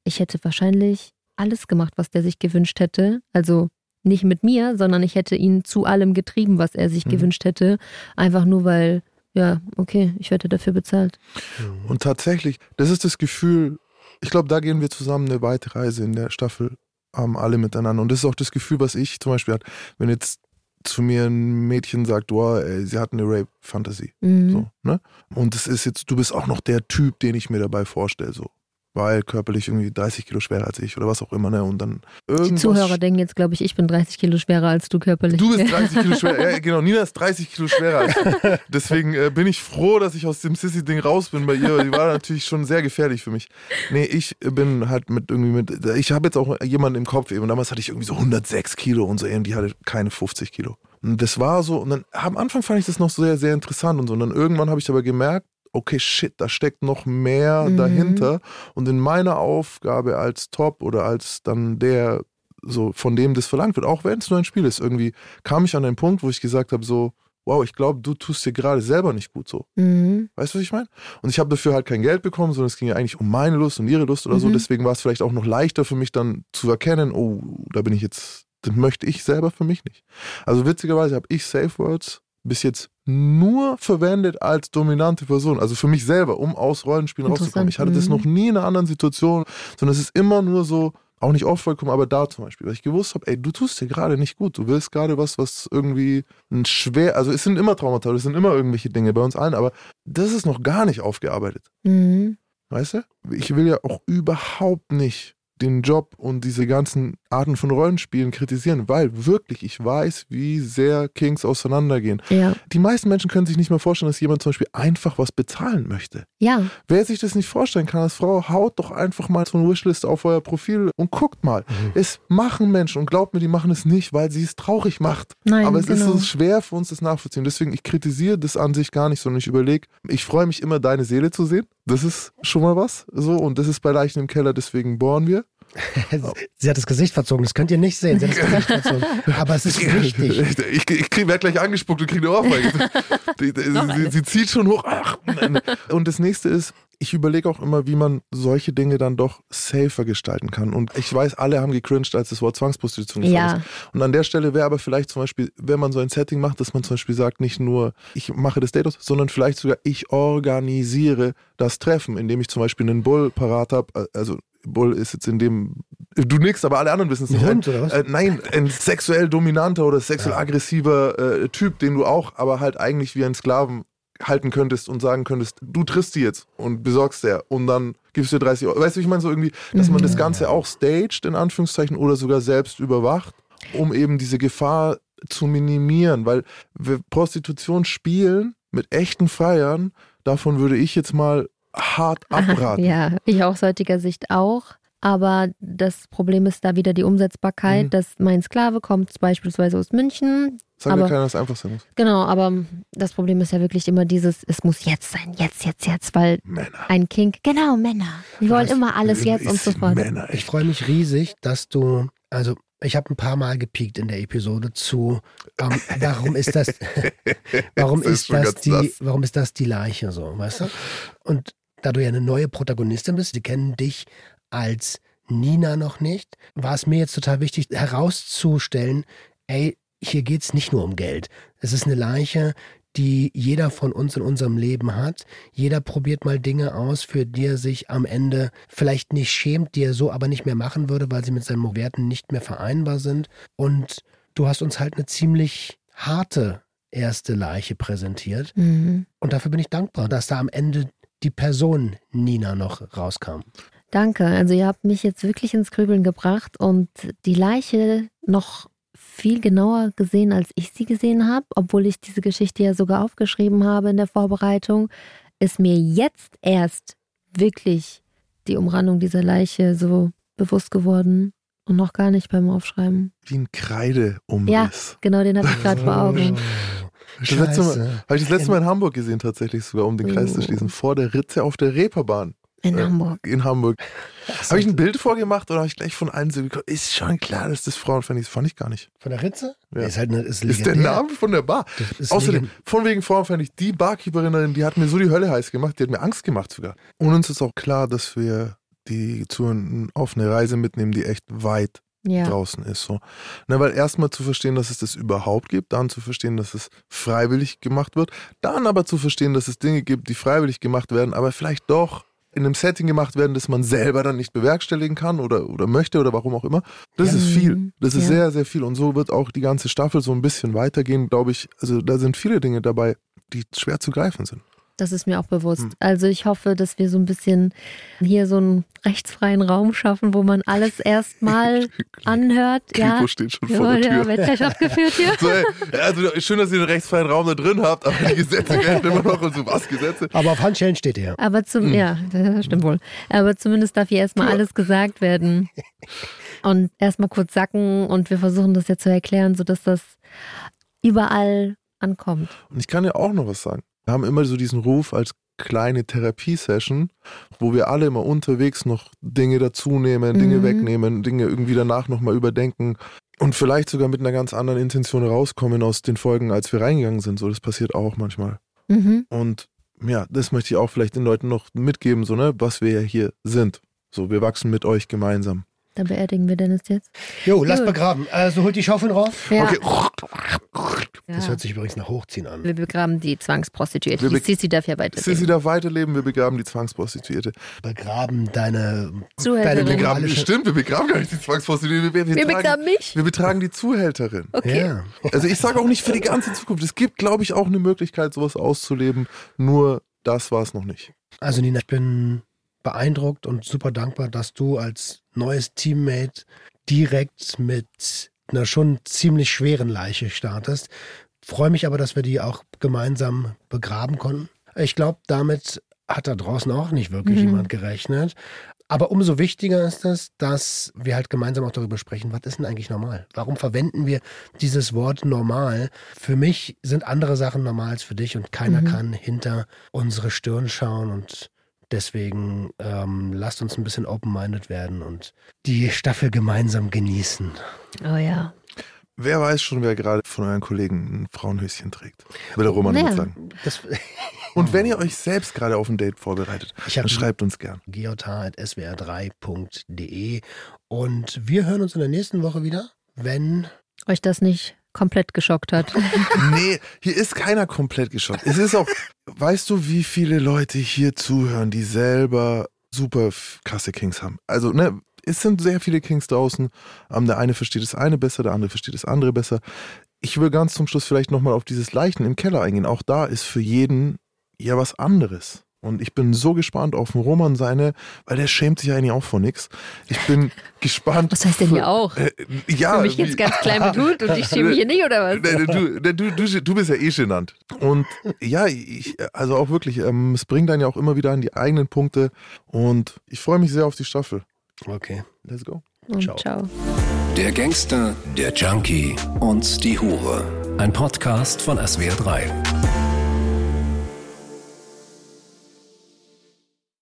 ich hätte wahrscheinlich alles gemacht, was der sich gewünscht hätte. Also nicht mit mir, sondern ich hätte ihn zu allem getrieben, was er sich mhm. gewünscht hätte. Einfach nur, weil, ja, okay, ich werde dafür bezahlt. Mhm. Und tatsächlich, das ist das Gefühl, ich glaube, da gehen wir zusammen eine weite Reise in der Staffel, haben alle miteinander. Und das ist auch das Gefühl, was ich zum Beispiel hatte, wenn jetzt zu mir ein Mädchen sagt, wow, ey, sie hat eine Rape-Fantasie. Mhm. So, ne? Und es ist jetzt, du bist auch noch der Typ, den ich mir dabei vorstelle. So. Weil körperlich irgendwie 30 Kilo schwerer als ich oder was auch immer, ne? Und dann Die. Zuhörer denken jetzt, glaube ich, ich bin 30 Kilo schwerer als du körperlich. Du bist 30 Kilo schwerer. Ja, genau. Nina ist 30 Kilo schwerer. als. Deswegen äh, bin ich froh, dass ich aus dem Sissy-Ding raus bin bei ihr. Die war natürlich schon sehr gefährlich für mich. Nee, ich bin halt mit irgendwie mit. Ich habe jetzt auch jemanden im Kopf eben. Damals hatte ich irgendwie so 106 Kilo und so. Und die hatte keine 50 Kilo. Und das war so. Und dann am Anfang fand ich das noch sehr, sehr interessant und so. Und dann irgendwann habe ich aber gemerkt, okay, shit, da steckt noch mehr Mhm. dahinter. Und in meiner Aufgabe als Top oder als dann der, so von dem das verlangt wird, auch wenn es nur ein Spiel ist, irgendwie kam ich an den Punkt, wo ich gesagt habe, so, wow, ich glaube, du tust dir gerade selber nicht gut so. Mhm. Weißt du, was ich meine? Und ich habe dafür halt kein Geld bekommen, sondern es ging ja eigentlich um meine Lust und ihre Lust oder so. Mhm. Deswegen war es vielleicht auch noch leichter für mich dann zu erkennen, oh, da bin ich jetzt, das möchte ich selber für mich nicht. Also witzigerweise habe ich Safe Words bis jetzt nur verwendet als dominante Person, also für mich selber, um aus Rollenspielen rauszukommen. Ich hatte das mhm. noch nie in einer anderen Situation, sondern es ist immer nur so, auch nicht oft vorgekommen, aber da zum Beispiel, weil ich gewusst habe, ey, du tust dir gerade nicht gut, du willst gerade was, was irgendwie ein schwer, also es sind immer Traumata, es sind immer irgendwelche Dinge bei uns allen, aber das ist noch gar nicht aufgearbeitet, Mhm. weißt du? Ich will ja auch überhaupt nicht den Job und diese ganzen Arten von Rollenspielen kritisieren, weil wirklich ich weiß, wie sehr Kings auseinandergehen. Ja. Die meisten Menschen können sich nicht mehr vorstellen, dass jemand zum Beispiel einfach was bezahlen möchte. Ja. Wer sich das nicht vorstellen kann als Frau, haut doch einfach mal so eine Wishlist auf euer Profil und guckt mal. Es machen Menschen und glaubt mir, die machen es nicht, weil sie es traurig macht. Nein, Aber es genau. ist so schwer für uns, das nachvollziehen. Deswegen, ich kritisiere das an sich gar nicht, sondern ich überlege, ich freue mich immer, deine Seele zu sehen. Das ist schon mal was. So, und das ist bei Leichen im Keller, deswegen bohren wir. Sie hat das Gesicht verzogen, das könnt ihr nicht sehen. Sie hat das Gesicht verzogen. Aber es ist wichtig. Ich, ich krieg, werd gleich angespuckt und kriege eine Ohrfeige. Die- sie, sie zieht schon hoch. Ach, und das nächste ist, ich überlege auch immer, wie man solche Dinge dann doch safer gestalten kann. Und ich weiß, alle haben gecringed, als das Wort Zwangsprostitution gefallen Ja. ist. Und an der Stelle wäre aber vielleicht zum Beispiel, wenn man so ein Setting macht, dass man zum Beispiel sagt, nicht nur ich mache das Date aus, sondern vielleicht sogar ich organisiere das Treffen, indem ich zum Beispiel einen Bull parat habe. Also Bull ist jetzt in dem, du nix, aber alle anderen wissen es Ein nicht. Hund oder was? Äh, nein, ein sexuell dominanter oder sexuell aggressiver äh, Typ, den du auch, aber halt eigentlich wie ein Sklaven halten könntest und sagen könntest, du triffst die jetzt und besorgst der und dann gibst du dir 30 Euro. Weißt du, ich meine so irgendwie, dass man das Ganze auch staged, in Anführungszeichen, oder sogar selbst überwacht, um eben diese Gefahr zu minimieren, weil wir Prostitution spielen mit echten Freiern, davon würde ich jetzt mal hart abraten. Ja, ich aus heutiger Sicht auch. Aber das Problem ist da wieder die Umsetzbarkeit, Mhm. dass mein Sklave kommt beispielsweise aus München. Sag mir aber- keiner, dass es einfach sein muss. Genau, aber das Problem ist ja wirklich immer dieses, es muss jetzt sein, jetzt, jetzt, jetzt, weil Männer. ein Kink, genau, Männer. Die wollen Was? immer alles jetzt und so fort. Männer, Ich freue mich riesig, dass du, also ich habe ein paar Mal gepiekt in der Episode zu, ähm, warum ist das, warum Das ist das die, nass. warum ist das die Leiche so, weißt du? Und da du ja eine neue Protagonistin bist, die kennen dich als Nina noch nicht, war es mir jetzt total wichtig herauszustellen, ey, hier geht's nicht nur um Geld. Es ist eine Leiche, die jeder von uns in unserem Leben hat. Jeder probiert mal Dinge aus, für die er sich am Ende vielleicht nicht schämt, die er so aber nicht mehr machen würde, weil sie mit seinen Werten nicht mehr vereinbar sind. Und du hast uns halt eine ziemlich harte erste Leiche präsentiert. Mhm. Und dafür bin ich dankbar, dass da am Ende die Person Nina noch rauskam. Danke. Also ihr habt mich jetzt wirklich ins Grübeln gebracht und die Leiche noch viel genauer gesehen, als ich sie gesehen habe, obwohl ich diese Geschichte ja sogar aufgeschrieben habe in der Vorbereitung, ist mir jetzt erst wirklich die Umrandung dieser Leiche so bewusst geworden und noch gar nicht beim Aufschreiben. Wie ein Kreideumriss. Genau, den hatte ich gerade vor Augen. Das letzte Mal- Scheiße. Habe ich das letzte Mal in Hamburg gesehen, tatsächlich sogar, um den Kreis zu Oh. schließen. Vor der Ritze auf der Reeperbahn In Äh, Hamburg. in Hamburg. Habe ich ein Bild vorgemacht oder habe ich gleich von allen so gekommen? Ist schon klar, dass das Frauenfan ist. Fand ich gar nicht. Von der Ritze? Ja. Ist halt eine, ist Ist der legendär. Name von der Bar. Außerdem, legend- von wegen Frauenfan die Barkeeperin, die hat mir so die Hölle heiß gemacht, die hat mir Angst gemacht sogar. Und uns ist auch klar, dass wir die Zuhörenden auf eine Reise mitnehmen, die echt weit Ja. draußen ist. So. Na, weil erstmal zu verstehen, dass es das überhaupt gibt, dann zu verstehen, dass es freiwillig gemacht wird, dann aber zu verstehen, dass es Dinge gibt, die freiwillig gemacht werden, aber vielleicht doch in einem Setting gemacht werden, das man selber dann nicht bewerkstelligen kann oder, oder möchte oder warum auch immer. Das Ja. ist viel. Das ist Ja. sehr, sehr viel. Und so wird auch die ganze Staffel so ein bisschen weitergehen, glaube ich. Also da sind viele Dinge dabei, die schwer zu greifen sind. Das ist mir auch bewusst. Hm. Also ich hoffe, dass wir so ein bisschen hier so einen rechtsfreien Raum schaffen, wo man alles erstmal anhört. Kripo Ja, steht schon ja, vor der ja Tür. wird Herrschaft geführt hier. So, ey, also schön, dass ihr den rechtsfreien Raum da drin habt, aber die Gesetze gelten immer noch und so was Gesetze. Aber auf Handschellen steht er. Aber zum, Hm. ja, das stimmt wohl. Aber zumindest darf hier erstmal alles gesagt werden. Und erstmal kurz sacken und wir versuchen das ja zu erklären, sodass das überall ankommt. Und ich kann ja auch noch was sagen. Wir haben immer so diesen Ruf als kleine Therapiesession, wo wir alle immer unterwegs noch Dinge dazunehmen, Dinge Mhm. wegnehmen, Dinge irgendwie danach nochmal überdenken und vielleicht sogar mit einer ganz anderen Intention rauskommen aus den Folgen, als wir reingegangen sind. So, das passiert auch manchmal. Mhm. Und ja, das möchte ich auch vielleicht den Leuten noch mitgeben, so, ne, was wir ja hier sind. So, wir wachsen mit euch gemeinsam. Dann beerdigen wir Dennis jetzt. Jo, lass begraben. Also holt die Schaufeln raus. Ja. Okay. Das ja. hört sich übrigens nach Hochziehen an. Wir begraben die Zwangsprostituierte. Wir Die be- Sissi darf ja weiter. Sissi darf weiterleben, wir begraben die Zwangsprostituierte. Begraben deine, Zuhälterin. deine Begraben, stimmt, wir begraben gar nicht die Zwangsprostituierte. Wir, wir, Wir tragen- begraben mich. Wir betragen die Zuhälterin. Okay. Ja. Also ich sage auch nicht für die ganze Zukunft. Es gibt, glaube ich, auch eine Möglichkeit, sowas auszuleben. Nur das war es noch nicht. Also Nina, ich bin beeindruckt und super dankbar, dass du als neues Teammate direkt mit einer schon ziemlich schweren Leiche startest. Freue mich aber, dass wir die auch gemeinsam begraben konnten. Ich glaube, damit hat da draußen auch nicht wirklich Mhm. jemand gerechnet. Aber umso wichtiger ist es, dass wir halt gemeinsam auch darüber sprechen, was ist denn eigentlich normal? Warum verwenden wir dieses Wort normal? Für mich sind andere Sachen normal als für dich und keiner Mhm. kann hinter unsere Stirn schauen und deswegen ähm, lasst uns ein bisschen open-minded werden und die Staffel gemeinsam genießen. Oh ja. Wer weiß schon, wer gerade von euren Kollegen ein Frauenhöschen trägt. Will der Roman Ja. sagen. Das Und wenn ihr euch selbst gerade auf ein Date vorbereitet, dann schreibt uns gern. geotar.swr3.de und wir hören uns in der nächsten Woche wieder, wenn Euch das nicht komplett geschockt hat. Nee, hier ist keiner komplett geschockt. Es ist auch, weißt du, wie viele Leute hier zuhören, die selber super krasse Kings haben? Also, ne, es sind sehr viele Kings draußen. Ähm, der eine versteht das eine besser, der andere versteht das andere besser. Ich will ganz zum Schluss vielleicht nochmal auf dieses Leichen im Keller eingehen. Auch da ist für jeden ja was anderes. Und ich bin so gespannt auf den Roman seine, weil der schämt sich eigentlich auch vor nichts. Ich bin gespannt. Was heißt denn hier auch? Äh, ja, Für mich jetzt ganz klein betont und ich schäme mich hier nicht, oder was? Du, du, du, du bist ja eh genannt. Und ja, ich, also auch wirklich, ähm, es bringt dann ja auch immer wieder an die eigenen Punkte. Und ich freue mich sehr auf die Staffel. Okay. Let's go. Und Ciao. ciao. Der Gangster, der Junkie und die Hure. Ein Podcast von SWR3.